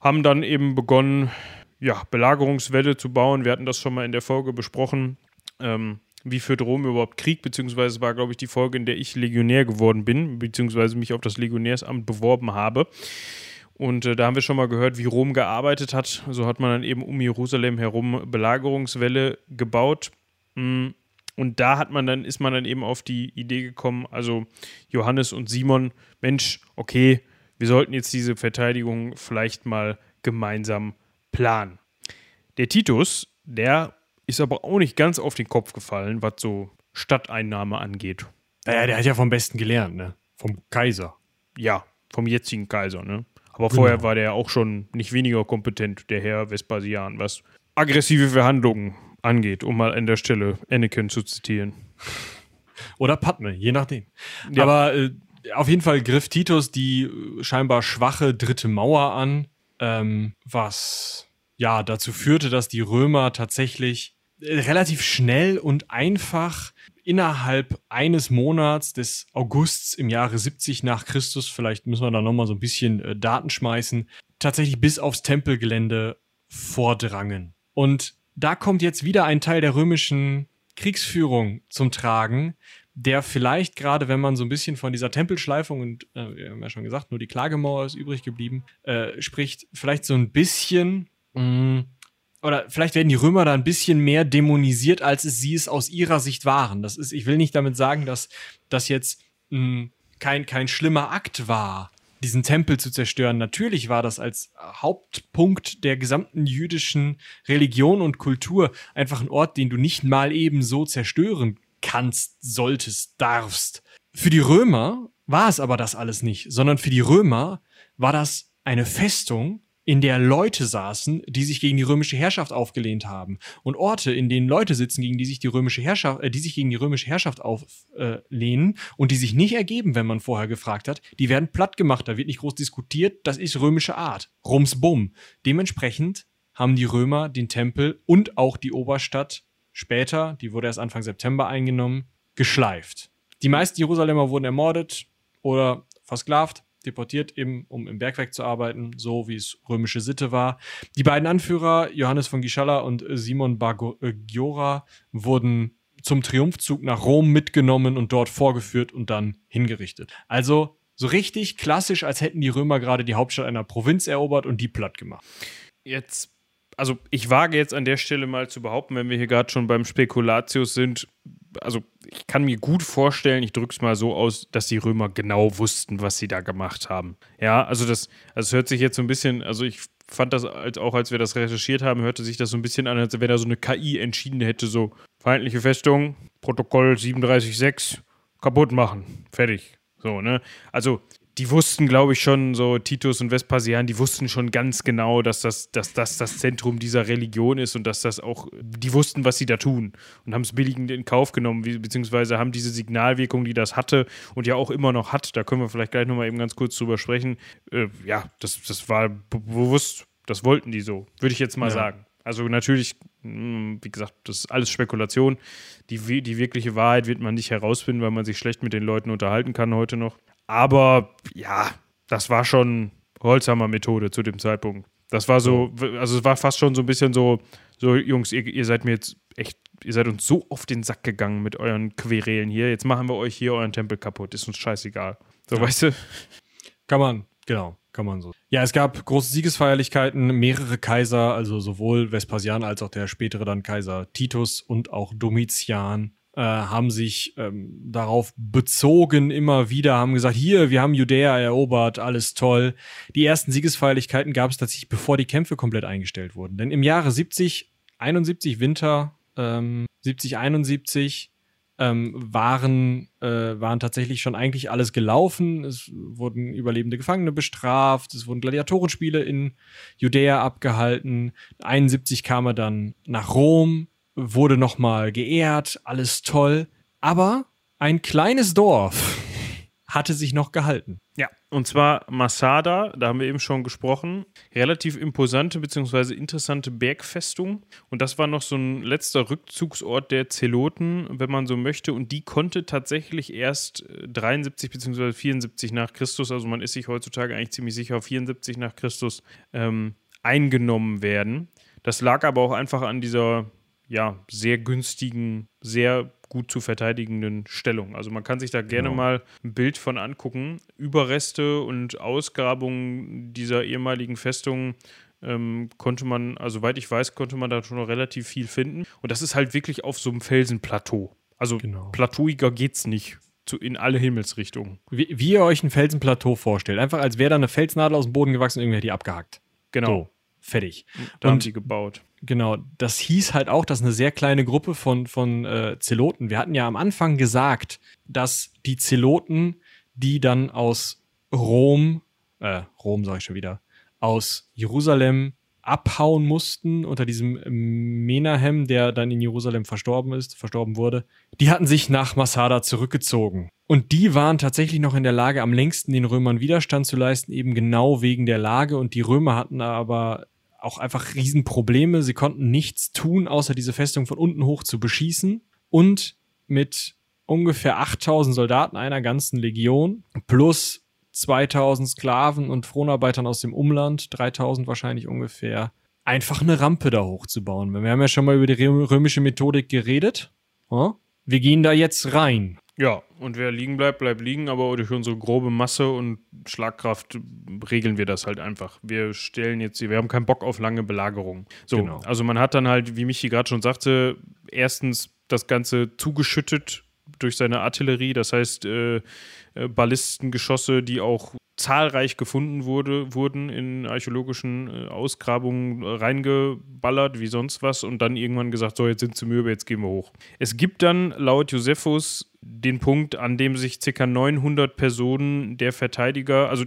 haben dann eben begonnen, ja, Belagerungswelle zu bauen. Wir hatten das schon mal in der Folge besprochen. Ähm, wie führt Rom überhaupt Krieg, beziehungsweise war, glaube ich, die Folge, in der ich Legionär geworden bin, beziehungsweise mich auf das Legionärsamt beworben habe. Und äh, da haben wir schon mal gehört, wie Rom gearbeitet hat. So hat man dann eben um Jerusalem herum Belagerungswelle gebaut. Mm. Und da hat man dann, ist man dann eben auf die Idee gekommen, also Johannes und Simon, Mensch, okay, wir sollten jetzt diese Verteidigung vielleicht mal gemeinsam planen. Der Titus, der ist aber auch nicht ganz auf den Kopf gefallen, was so Stadteinnahme angeht. Naja, der hat ja vom Besten gelernt, ne? Vom Kaiser. Ja, vom jetzigen Kaiser, ne? Aber genau. vorher war der auch schon nicht weniger kompetent, der Herr Vespasian, was aggressive Verhandlungen angeht, um mal an der Stelle Anakin zu zitieren. Oder Padme, je nachdem. Ja. Aber äh, auf jeden Fall griff Titus die äh, scheinbar schwache dritte Mauer an, ähm, was ja dazu führte, dass die Römer tatsächlich relativ schnell und einfach innerhalb eines Monats des Augusts im Jahre 70 nach Christus, vielleicht müssen wir da nochmal so ein bisschen äh, Daten schmeißen, tatsächlich bis aufs Tempelgelände vordrangen. Und da kommt jetzt wieder ein Teil der römischen Kriegsführung zum Tragen, der vielleicht gerade, wenn man so ein bisschen von dieser Tempelschleifung und äh, wir haben ja schon gesagt, nur die Klagemauer ist übrig geblieben, äh, spricht, vielleicht so ein bisschen mh, mm, oder vielleicht werden die Römer da ein bisschen mehr dämonisiert, als es sie es aus ihrer Sicht waren. Das ist, ich will nicht damit sagen, dass das jetzt mh, hm, kein, kein schlimmer Akt war, diesen Tempel zu zerstören. Natürlich war das als Hauptpunkt der gesamten jüdischen Religion und Kultur einfach ein Ort, den du nicht mal eben so zerstören kannst, solltest, darfst. Für die Römer war es aber das alles nicht, sondern für die Römer war das eine Festung, in der Leute saßen, die sich gegen die römische Herrschaft aufgelehnt haben. Und Orte, in denen Leute sitzen, gegen die sich die römische Herrschaft, äh, die sich gegen die römische Herrschaft auflehnen äh, und die sich nicht ergeben, wenn man vorher gefragt hat, die werden platt gemacht. Da wird nicht groß diskutiert. Das ist römische Art. Rums bumm. Dementsprechend haben die Römer den Tempel und auch die Oberstadt später, die wurde erst Anfang September eingenommen, geschleift. Die meisten Jerusalemer wurden ermordet oder versklavt deportiert, eben um im Bergwerk zu arbeiten, so wie es römische Sitte war. Die beiden Anführer, Johannes von Gischala und Simon Bar Giora, wurden zum Triumphzug nach Rom mitgenommen und dort vorgeführt und dann hingerichtet. Also so richtig klassisch, als hätten die Römer gerade die Hauptstadt einer Provinz erobert und die platt gemacht. Jetzt also ich wage jetzt an der Stelle mal zu behaupten, wenn wir hier gerade schon beim Spekulatius sind, also ich kann mir gut vorstellen, ich drücke es mal so aus, dass die Römer genau wussten, was sie da gemacht haben. Ja, also das, also es hört sich jetzt so ein bisschen, also ich fand das als, auch, als wir das recherchiert haben, hörte sich das so ein bisschen an, als wenn da so eine KI entschieden hätte, so feindliche Festung, Protokoll 37.6, kaputt machen, fertig. So, ne? Also die wussten, glaube ich, schon, so Titus und Vespasian, die wussten schon ganz genau, dass das, dass das das Zentrum dieser Religion ist und dass das auch, die wussten, was sie da tun und haben es billigend in Kauf genommen, beziehungsweise haben diese Signalwirkung, die das hatte und ja auch immer noch hat, da können wir vielleicht gleich nochmal eben ganz kurz drüber sprechen, äh, ja, das, das war bewusst, das wollten die so, würde ich jetzt mal ja. sagen. Also natürlich, hm, wie gesagt, das ist alles Spekulation. Die, die wirkliche Wahrheit wird man nicht herausfinden, weil man sich schlecht mit den Leuten unterhalten kann heute noch. Aber ja, das war schon Holzhammer-Methode zu dem Zeitpunkt. Das war so, also es war fast schon so ein bisschen so, so Jungs, ihr, ihr seid mir jetzt echt, ihr seid uns so auf den Sack gegangen mit euren Querelen hier. Jetzt machen wir euch hier euren Tempel kaputt. Ist uns scheißegal. So, ja. weißt du? Kann man, genau, kann man so. Ja, es gab große Siegesfeierlichkeiten, mehrere Kaiser, also sowohl Vespasian als auch der spätere dann Kaiser Titus und auch Domitian äh, haben sich ähm, darauf bezogen immer wieder, haben gesagt, hier, wir haben Judäa erobert, alles toll. Die ersten Siegesfeierlichkeiten gab es tatsächlich, bevor die Kämpfe komplett eingestellt wurden. Denn im Jahre 70, 71 Winter, ähm, 70, 71 ähm, waren, äh, waren tatsächlich schon eigentlich alles gelaufen. Es wurden überlebende Gefangene bestraft, es wurden Gladiatorenspiele in Judäa abgehalten. 71 kam er dann nach Rom, wurde nochmal geehrt, alles toll. Aber ein kleines Dorf hatte sich noch gehalten. Ja, und zwar Masada, da haben wir eben schon gesprochen. Relativ imposante bzw. interessante Bergfestung. Und das war noch so ein letzter Rückzugsort der Zeloten, wenn man so möchte. Und die konnte tatsächlich erst 73 bzw. 74 nach Christus, also man ist sich heutzutage eigentlich ziemlich sicher, 74 nach Christus ähm, eingenommen werden. Das lag aber auch einfach an dieser ja, sehr günstigen, sehr gut zu verteidigenden Stellung. Also man kann sich da gerne genau. mal ein Bild von angucken. Überreste und Ausgrabungen dieser ehemaligen Festungen ähm, konnte man, also soweit ich weiß, konnte man da schon noch relativ viel finden. Und das ist halt wirklich auf so einem Felsenplateau. Also genau. plateauiger geht's nicht. Zu, in alle Himmelsrichtungen. Wie, wie, ihr euch ein Felsenplateau vorstellt. Einfach als wäre da eine Felsnadel aus dem Boden gewachsen und irgendwie die abgehackt. Genau. So, fertig. Da und, haben sie gebaut. Genau, das hieß halt auch, dass eine sehr kleine Gruppe von, von äh, Zeloten, wir hatten ja am Anfang gesagt, dass die Zeloten, die dann aus Rom, äh, Rom sag ich schon wieder, aus Jerusalem abhauen mussten unter diesem Menahem, der dann in Jerusalem verstorben ist, verstorben wurde, die hatten sich nach Masada zurückgezogen. Und die waren tatsächlich noch in der Lage, am längsten den Römern Widerstand zu leisten, eben genau wegen der Lage. Und die Römer hatten aber auch einfach Riesenprobleme. Sie konnten nichts tun, außer diese Festung von unten hoch zu beschießen. Und mit ungefähr 8000 Soldaten einer ganzen Legion plus 2000 Sklaven und Fronarbeitern aus dem Umland, 3000 wahrscheinlich ungefähr, einfach eine Rampe da hochzubauen. Wir haben ja schon mal über die römische Methodik geredet. Wir gehen da jetzt rein. Ja, und wer liegen bleibt, bleibt liegen, aber durch unsere grobe Masse und Schlagkraft regeln wir das halt einfach. Wir stellen jetzt, wir haben keinen Bock auf lange Belagerung. So, genau. also man hat dann halt, wie Michi gerade schon sagte, erstens das Ganze zugeschüttet durch seine Artillerie, das heißt äh, äh, Ballistengeschosse, die auch zahlreich gefunden wurde, wurden in archäologischen äh, Ausgrabungen reingeballert, wie sonst was, und dann irgendwann gesagt, so, jetzt sind sie müde, jetzt gehen wir hoch. Es gibt dann laut Josephus den Punkt, an dem sich ca. 900 Personen der Verteidiger, also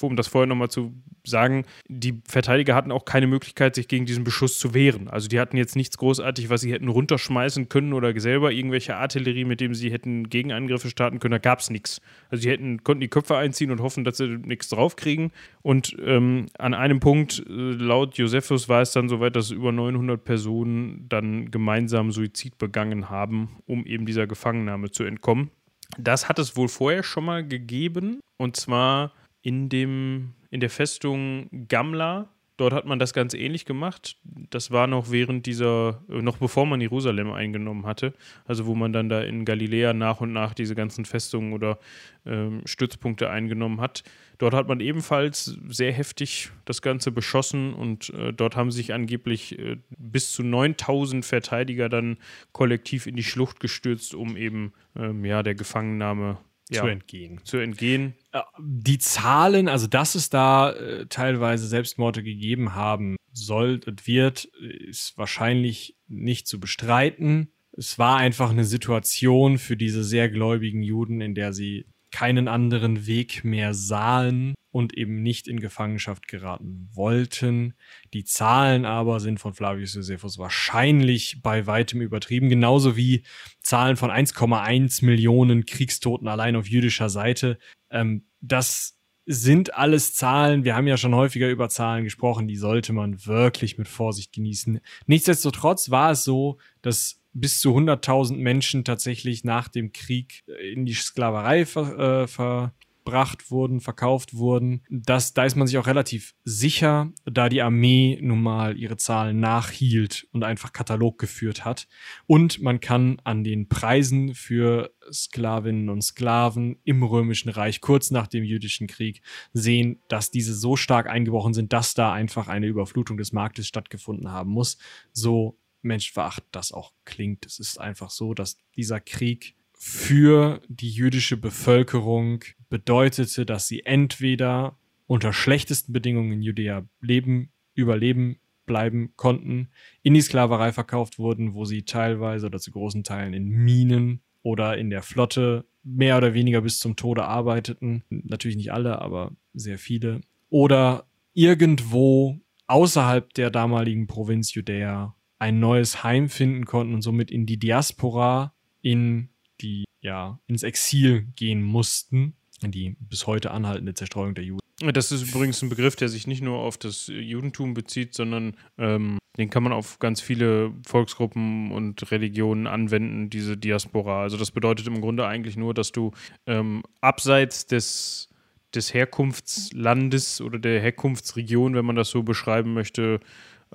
um das vorher nochmal zu sagen, die Verteidiger hatten auch keine Möglichkeit, sich gegen diesen Beschuss zu wehren. Also die hatten jetzt nichts großartig, was sie hätten runterschmeißen können oder selber irgendwelche Artillerie, mit dem sie hätten Gegenangriffe starten können. Da gab es nichts. Also sie hätten, konnten die Köpfe einziehen und hoffen, dass sie nichts draufkriegen. Und ähm, an einem Punkt, äh, laut Josephus, war es dann soweit, dass über 900 Personen dann gemeinsam Suizid begangen haben, um eben dieser Gefangennahme zu entkommen. Das hat es wohl vorher schon mal gegeben. Und zwar in, dem, in der Festung Gamla. Dort hat man das ganz ähnlich gemacht. Das war noch während dieser, äh, noch bevor man Jerusalem eingenommen hatte. Also wo man dann da in Galiläa nach und nach diese ganzen Festungen oder ähm, Stützpunkte eingenommen hat. Dort hat man ebenfalls sehr heftig das Ganze beschossen und äh, dort haben sich angeblich äh, bis zu 9000 Verteidiger dann kollektiv in die Schlucht gestürzt, um eben ähm, ja, der Gefangennahme ja, zu entgehen. Zu entgehen. Äh, die Zahlen, also dass es da äh, teilweise Selbstmorde gegeben haben soll und wird, ist wahrscheinlich nicht zu bestreiten. Es war einfach eine Situation für diese sehr gläubigen Juden, in der sie keinen anderen Weg mehr sahen und eben nicht in Gefangenschaft geraten wollten. Die Zahlen aber sind von Flavius Josephus wahrscheinlich bei weitem übertrieben, genauso wie Zahlen von 1,1 Millionen Kriegstoten allein auf jüdischer Seite. Ähm, das sind alles Zahlen, wir haben ja schon häufiger über Zahlen gesprochen, die sollte man wirklich mit Vorsicht genießen. Nichtsdestotrotz war es so, dass bis zu 100.000 Menschen tatsächlich nach dem Krieg äh, in die Sklaverei ver, äh, verbracht wurden, verkauft wurden. Das, da ist man sich auch relativ sicher, da die Armee nun mal ihre Zahlen nachhielt und einfach Katalog geführt hat. Und man kann an den Preisen für Sklavinnen und Sklaven im Römischen Reich kurz nach dem jüdischen Krieg sehen, dass diese so stark eingebrochen sind, dass da einfach eine Überflutung des Marktes stattgefunden haben muss. So menschverachtend das auch klingt. Es ist einfach so, dass dieser Krieg für die jüdische Bevölkerung bedeutete, dass sie entweder unter schlechtesten Bedingungen in Judäa leben, überleben, bleiben konnten, in die Sklaverei verkauft wurden, wo sie teilweise oder zu großen Teilen in Minen oder in der Flotte mehr oder weniger bis zum Tode arbeiteten. Natürlich nicht alle, aber sehr viele. Oder irgendwo außerhalb der damaligen Provinz Judäa ein neues Heim finden konnten und somit in die Diaspora, in die, ja, ins Exil gehen mussten, die bis heute anhaltende Zerstreuung der Juden. Das ist übrigens ein Begriff, der sich nicht nur auf das Judentum bezieht, sondern ähm, den kann man auf ganz viele Volksgruppen und Religionen anwenden, diese Diaspora. Also das bedeutet im Grunde eigentlich nur, dass du ähm, abseits des des Herkunftslandes oder der Herkunftsregion, wenn man das so beschreiben möchte,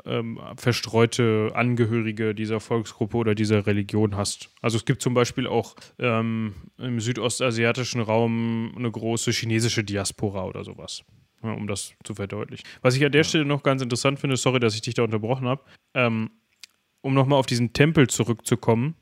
ähm, verstreute Angehörige dieser Volksgruppe oder dieser Religion hast. Also es gibt zum Beispiel auch ähm, im südostasiatischen Raum eine große chinesische Diaspora oder sowas. Ja, um das zu verdeutlichen. Was ich an der ja. Stelle noch ganz interessant finde, sorry, dass ich dich da unterbrochen habe, ähm, um nochmal auf diesen Tempel zurückzukommen.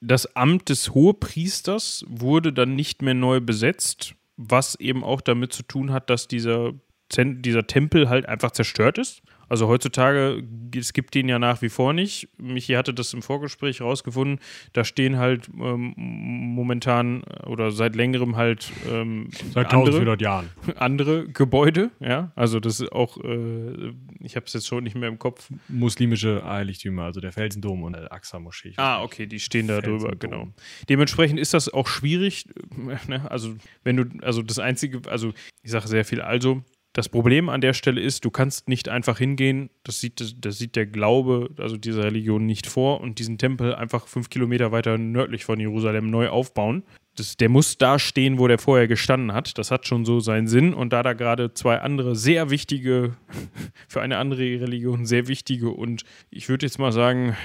Das Amt des Hohepriesters wurde dann nicht mehr neu besetzt, was eben auch damit zu tun hat, dass dieser, dieser Tempel halt einfach zerstört ist. Also heutzutage, es gibt den ja nach wie vor nicht. Michi hatte das im Vorgespräch rausgefunden. Da stehen halt ähm, momentan oder seit längerem halt ähm, seit 1400 Jahren andere Gebäude. Ja, also das ist auch, äh, ich habe es jetzt schon nicht mehr im Kopf. Muslimische Heiligtümer, also der Felsendom und der Aqsa-Moschee. Ah, okay, die stehen da drüber, genau. Dementsprechend ist das auch schwierig. Ne? Also wenn du, also das einzige, also ich sage sehr viel also das Problem an der Stelle ist, du kannst nicht einfach hingehen, das sieht, das sieht der Glaube, also dieser Religion nicht vor und diesen Tempel einfach fünf Kilometer weiter nördlich von Jerusalem neu aufbauen das, der muss da stehen, wo der vorher gestanden hat. Das hat schon so seinen Sinn. Und da da gerade zwei andere sehr wichtige, für eine andere Religion sehr wichtige und ich würde jetzt mal sagen,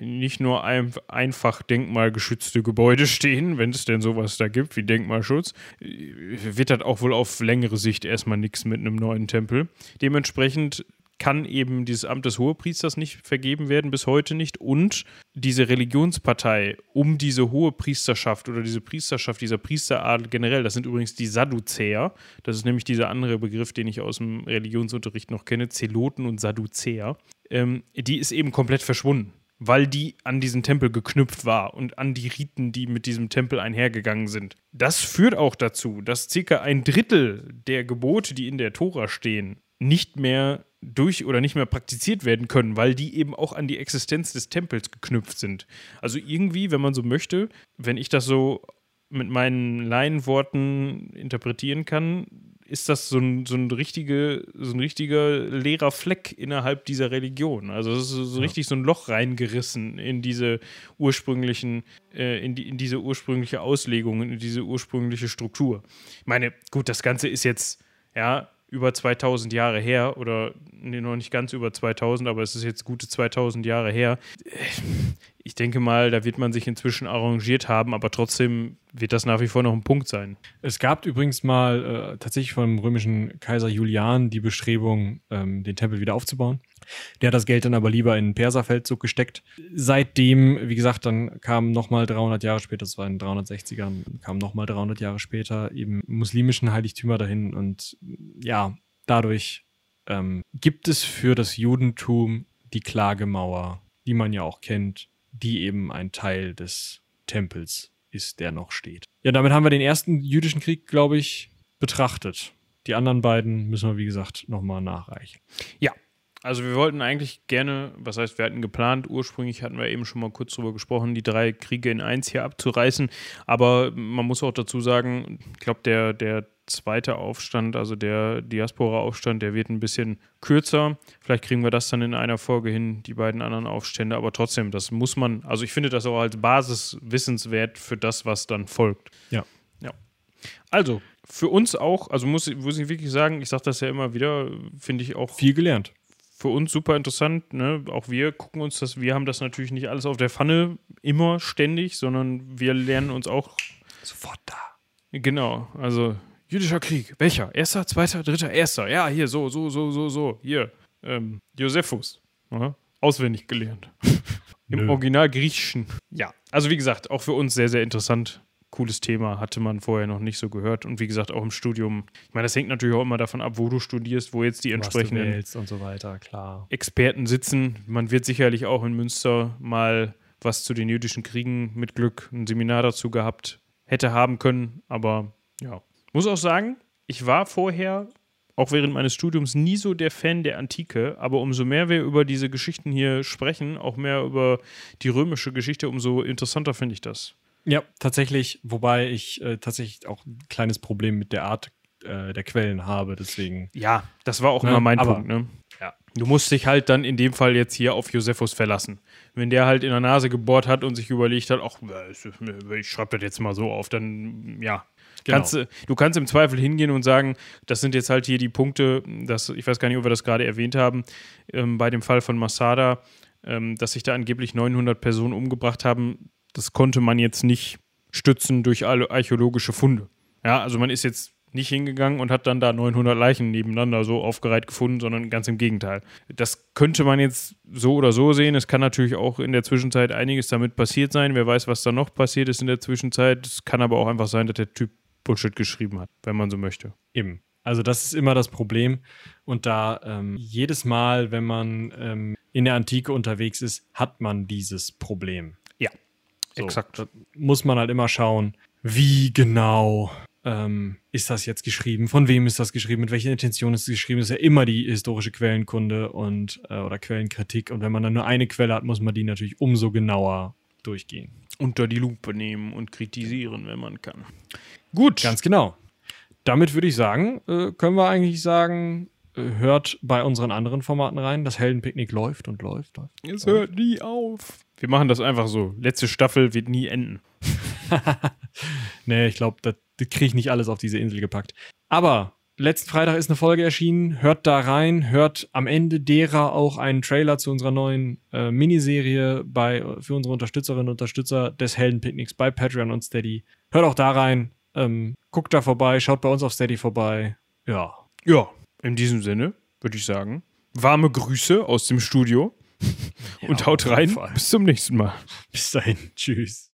nicht nur ein, einfach denkmalgeschützte Gebäude stehen, wenn es denn sowas da gibt wie Denkmalschutz, wird das auch wohl auf längere Sicht erstmal nichts mit einem neuen Tempel. Dementsprechend kann eben dieses Amt des Hohepriesters nicht vergeben werden, bis heute nicht. Und diese Religionspartei um diese hohe Priesterschaft oder diese Priesterschaft, dieser Priesteradel generell, das sind übrigens die Sadduzäer. Das ist nämlich dieser andere Begriff, den ich aus dem Religionsunterricht noch kenne, Zeloten und Sadduzäer. Ähm, die ist eben komplett verschwunden. weil die an diesen Tempel geknüpft war und an die Riten, die mit diesem Tempel einhergegangen sind. Das führt auch dazu, dass circa ein Drittel der Gebote, die in der Tora stehen, nicht mehr durch oder nicht mehr praktiziert werden können, weil die eben auch an die Existenz des Tempels geknüpft sind. Also irgendwie, wenn man so möchte, wenn ich das so mit meinen Laienworten interpretieren kann, ist das so ein, so ein, richtige, so ein richtiger leerer Fleck innerhalb dieser Religion. Also es ist so ja. richtig so ein Loch reingerissen in diese ursprünglichen, äh, in, die, in diese ursprüngliche Auslegung, in diese ursprüngliche Struktur. Ich meine, gut, das Ganze ist jetzt, ja, über 2000 Jahre her oder nee, noch nicht ganz über 2000, aber es ist jetzt gute 2000 Jahre her. Ich denke mal, da wird man sich inzwischen arrangiert haben, aber trotzdem wird das nach wie vor noch ein Punkt sein. Es gab übrigens mal äh, tatsächlich vom römischen Kaiser Julian die Bestrebung, ähm, den Tempel wieder aufzubauen. Der hat das Geld dann aber lieber in den Perserfeldzug gesteckt. Seitdem, wie gesagt, dann kam nochmal 300 Jahre später, das war in den 360ern, kam nochmal 300 Jahre später eben muslimischen Heiligtümer dahin und ja, dadurch ähm, gibt es für das Judentum die Klagemauer, die man ja auch kennt, die eben ein Teil des Tempels ist, der noch steht. Ja, damit haben wir den ersten jüdischen Krieg, glaube ich, betrachtet. Die anderen beiden müssen wir, wie gesagt, nochmal nachreichen. Ja, also wir wollten eigentlich gerne, was heißt, wir hatten geplant, ursprünglich hatten wir eben schon mal kurz drüber gesprochen, die drei Kriege in eins hier abzureißen. Aber man muss auch dazu sagen, ich glaube, der, der zweite Aufstand, also der Diaspora-Aufstand, der wird ein bisschen kürzer. Vielleicht kriegen wir das dann in einer Folge hin, die beiden anderen Aufstände. Aber trotzdem, das muss man, also ich finde das auch als Basis wissenswert für das, was dann folgt. Ja. Ja. Also, für uns auch, also muss, muss ich wirklich sagen, ich sage das ja immer wieder, finde ich auch. Viel gelernt für uns super interessant. Ne? Auch wir gucken uns das, wir haben das natürlich nicht alles auf der Pfanne immer ständig, sondern wir lernen uns auch sofort da. Genau, also jüdischer Krieg, welcher? Erster, zweiter, dritter, erster. Ja, hier, so, so, so, so, so. Hier, ähm, Josephus. Ja? Auswendig gelernt. Im. Original Griechischen. Ja, also wie gesagt, auch für uns sehr, sehr interessant cooles Thema, hatte man vorher noch nicht so gehört. Und wie gesagt, auch im Studium. Ich meine, das hängt natürlich auch immer davon ab, wo du studierst, wo jetzt die entsprechenden und so weiter, klar. Experten sitzen. Man wird sicherlich auch in Münster mal was zu den jüdischen Kriegen mit Glück ein Seminar dazu gehabt hätte haben können. Aber ja, muss auch sagen, ich war vorher auch während meines Studiums nie so der Fan der Antike, aber umso mehr wir über diese Geschichten hier sprechen, auch mehr über die römische Geschichte, umso interessanter finde ich das. Ja, tatsächlich, wobei ich äh, tatsächlich auch ein kleines Problem mit der Art äh, der Quellen habe, deswegen. Ja, das war auch ne? immer mein Aber, Punkt, ne? Ja. Du musst dich halt dann in dem Fall jetzt hier auf Josephus verlassen. Wenn der halt in der Nase gebohrt hat und sich überlegt hat, ach, ich schreibe das jetzt mal so auf, dann ja. Genau. Kannst, du kannst im Zweifel hingehen und sagen, das sind jetzt halt hier die Punkte, das, ich weiß gar nicht, ob wir das gerade erwähnt haben, ähm, bei dem Fall von Masada, ähm, dass sich da angeblich 900 Personen umgebracht haben das konnte man jetzt nicht stützen durch archäologische Funde. Ja, also man ist jetzt nicht hingegangen und hat dann da 900 Leichen nebeneinander so aufgereiht gefunden, sondern ganz im Gegenteil. Das könnte man jetzt so oder so sehen. Es kann natürlich auch in der Zwischenzeit einiges damit passiert sein. Wer weiß, was da noch passiert ist in der Zwischenzeit. Es kann aber auch einfach sein, dass der Typ Bullshit geschrieben hat, wenn man so möchte. Eben. Also das ist immer das Problem. Und da ähm, jedes Mal, wenn man ähm, in der Antike unterwegs ist, hat man dieses Problem. So, Exakt. Da muss man halt immer schauen, wie genau ähm, ist das jetzt geschrieben, von wem ist das geschrieben, mit welcher Intention ist es geschrieben. Das ist ja immer die historische Quellenkunde und äh, oder Quellenkritik. Und wenn man dann nur eine Quelle hat, muss man die natürlich umso genauer durchgehen. Unter die Lupe nehmen und kritisieren, wenn man kann. Gut. Ganz genau. Damit würde ich sagen, äh, können wir eigentlich sagen, äh, hört bei unseren anderen Formaten rein. Das Heldenpicknick läuft und läuft. läuft es hört nie auf. Wir machen das einfach so. Letzte Staffel wird nie enden. nee, ich glaube, das, das kriege ich nicht alles auf diese Insel gepackt. Aber letzten Freitag ist eine Folge erschienen. Hört da rein. Hört am Ende derer auch einen Trailer zu unserer neuen äh, Miniserie bei, für unsere Unterstützerinnen und Unterstützer des Heldenpicknicks bei Patreon und Steady. Hört auch da rein. Ähm, guckt da vorbei. Schaut bei uns auf Steady vorbei. Ja. Ja, in diesem Sinne würde ich sagen, warme Grüße aus dem Studio und haut rein. Bis zum nächsten Mal. Bis dahin. Tschüss.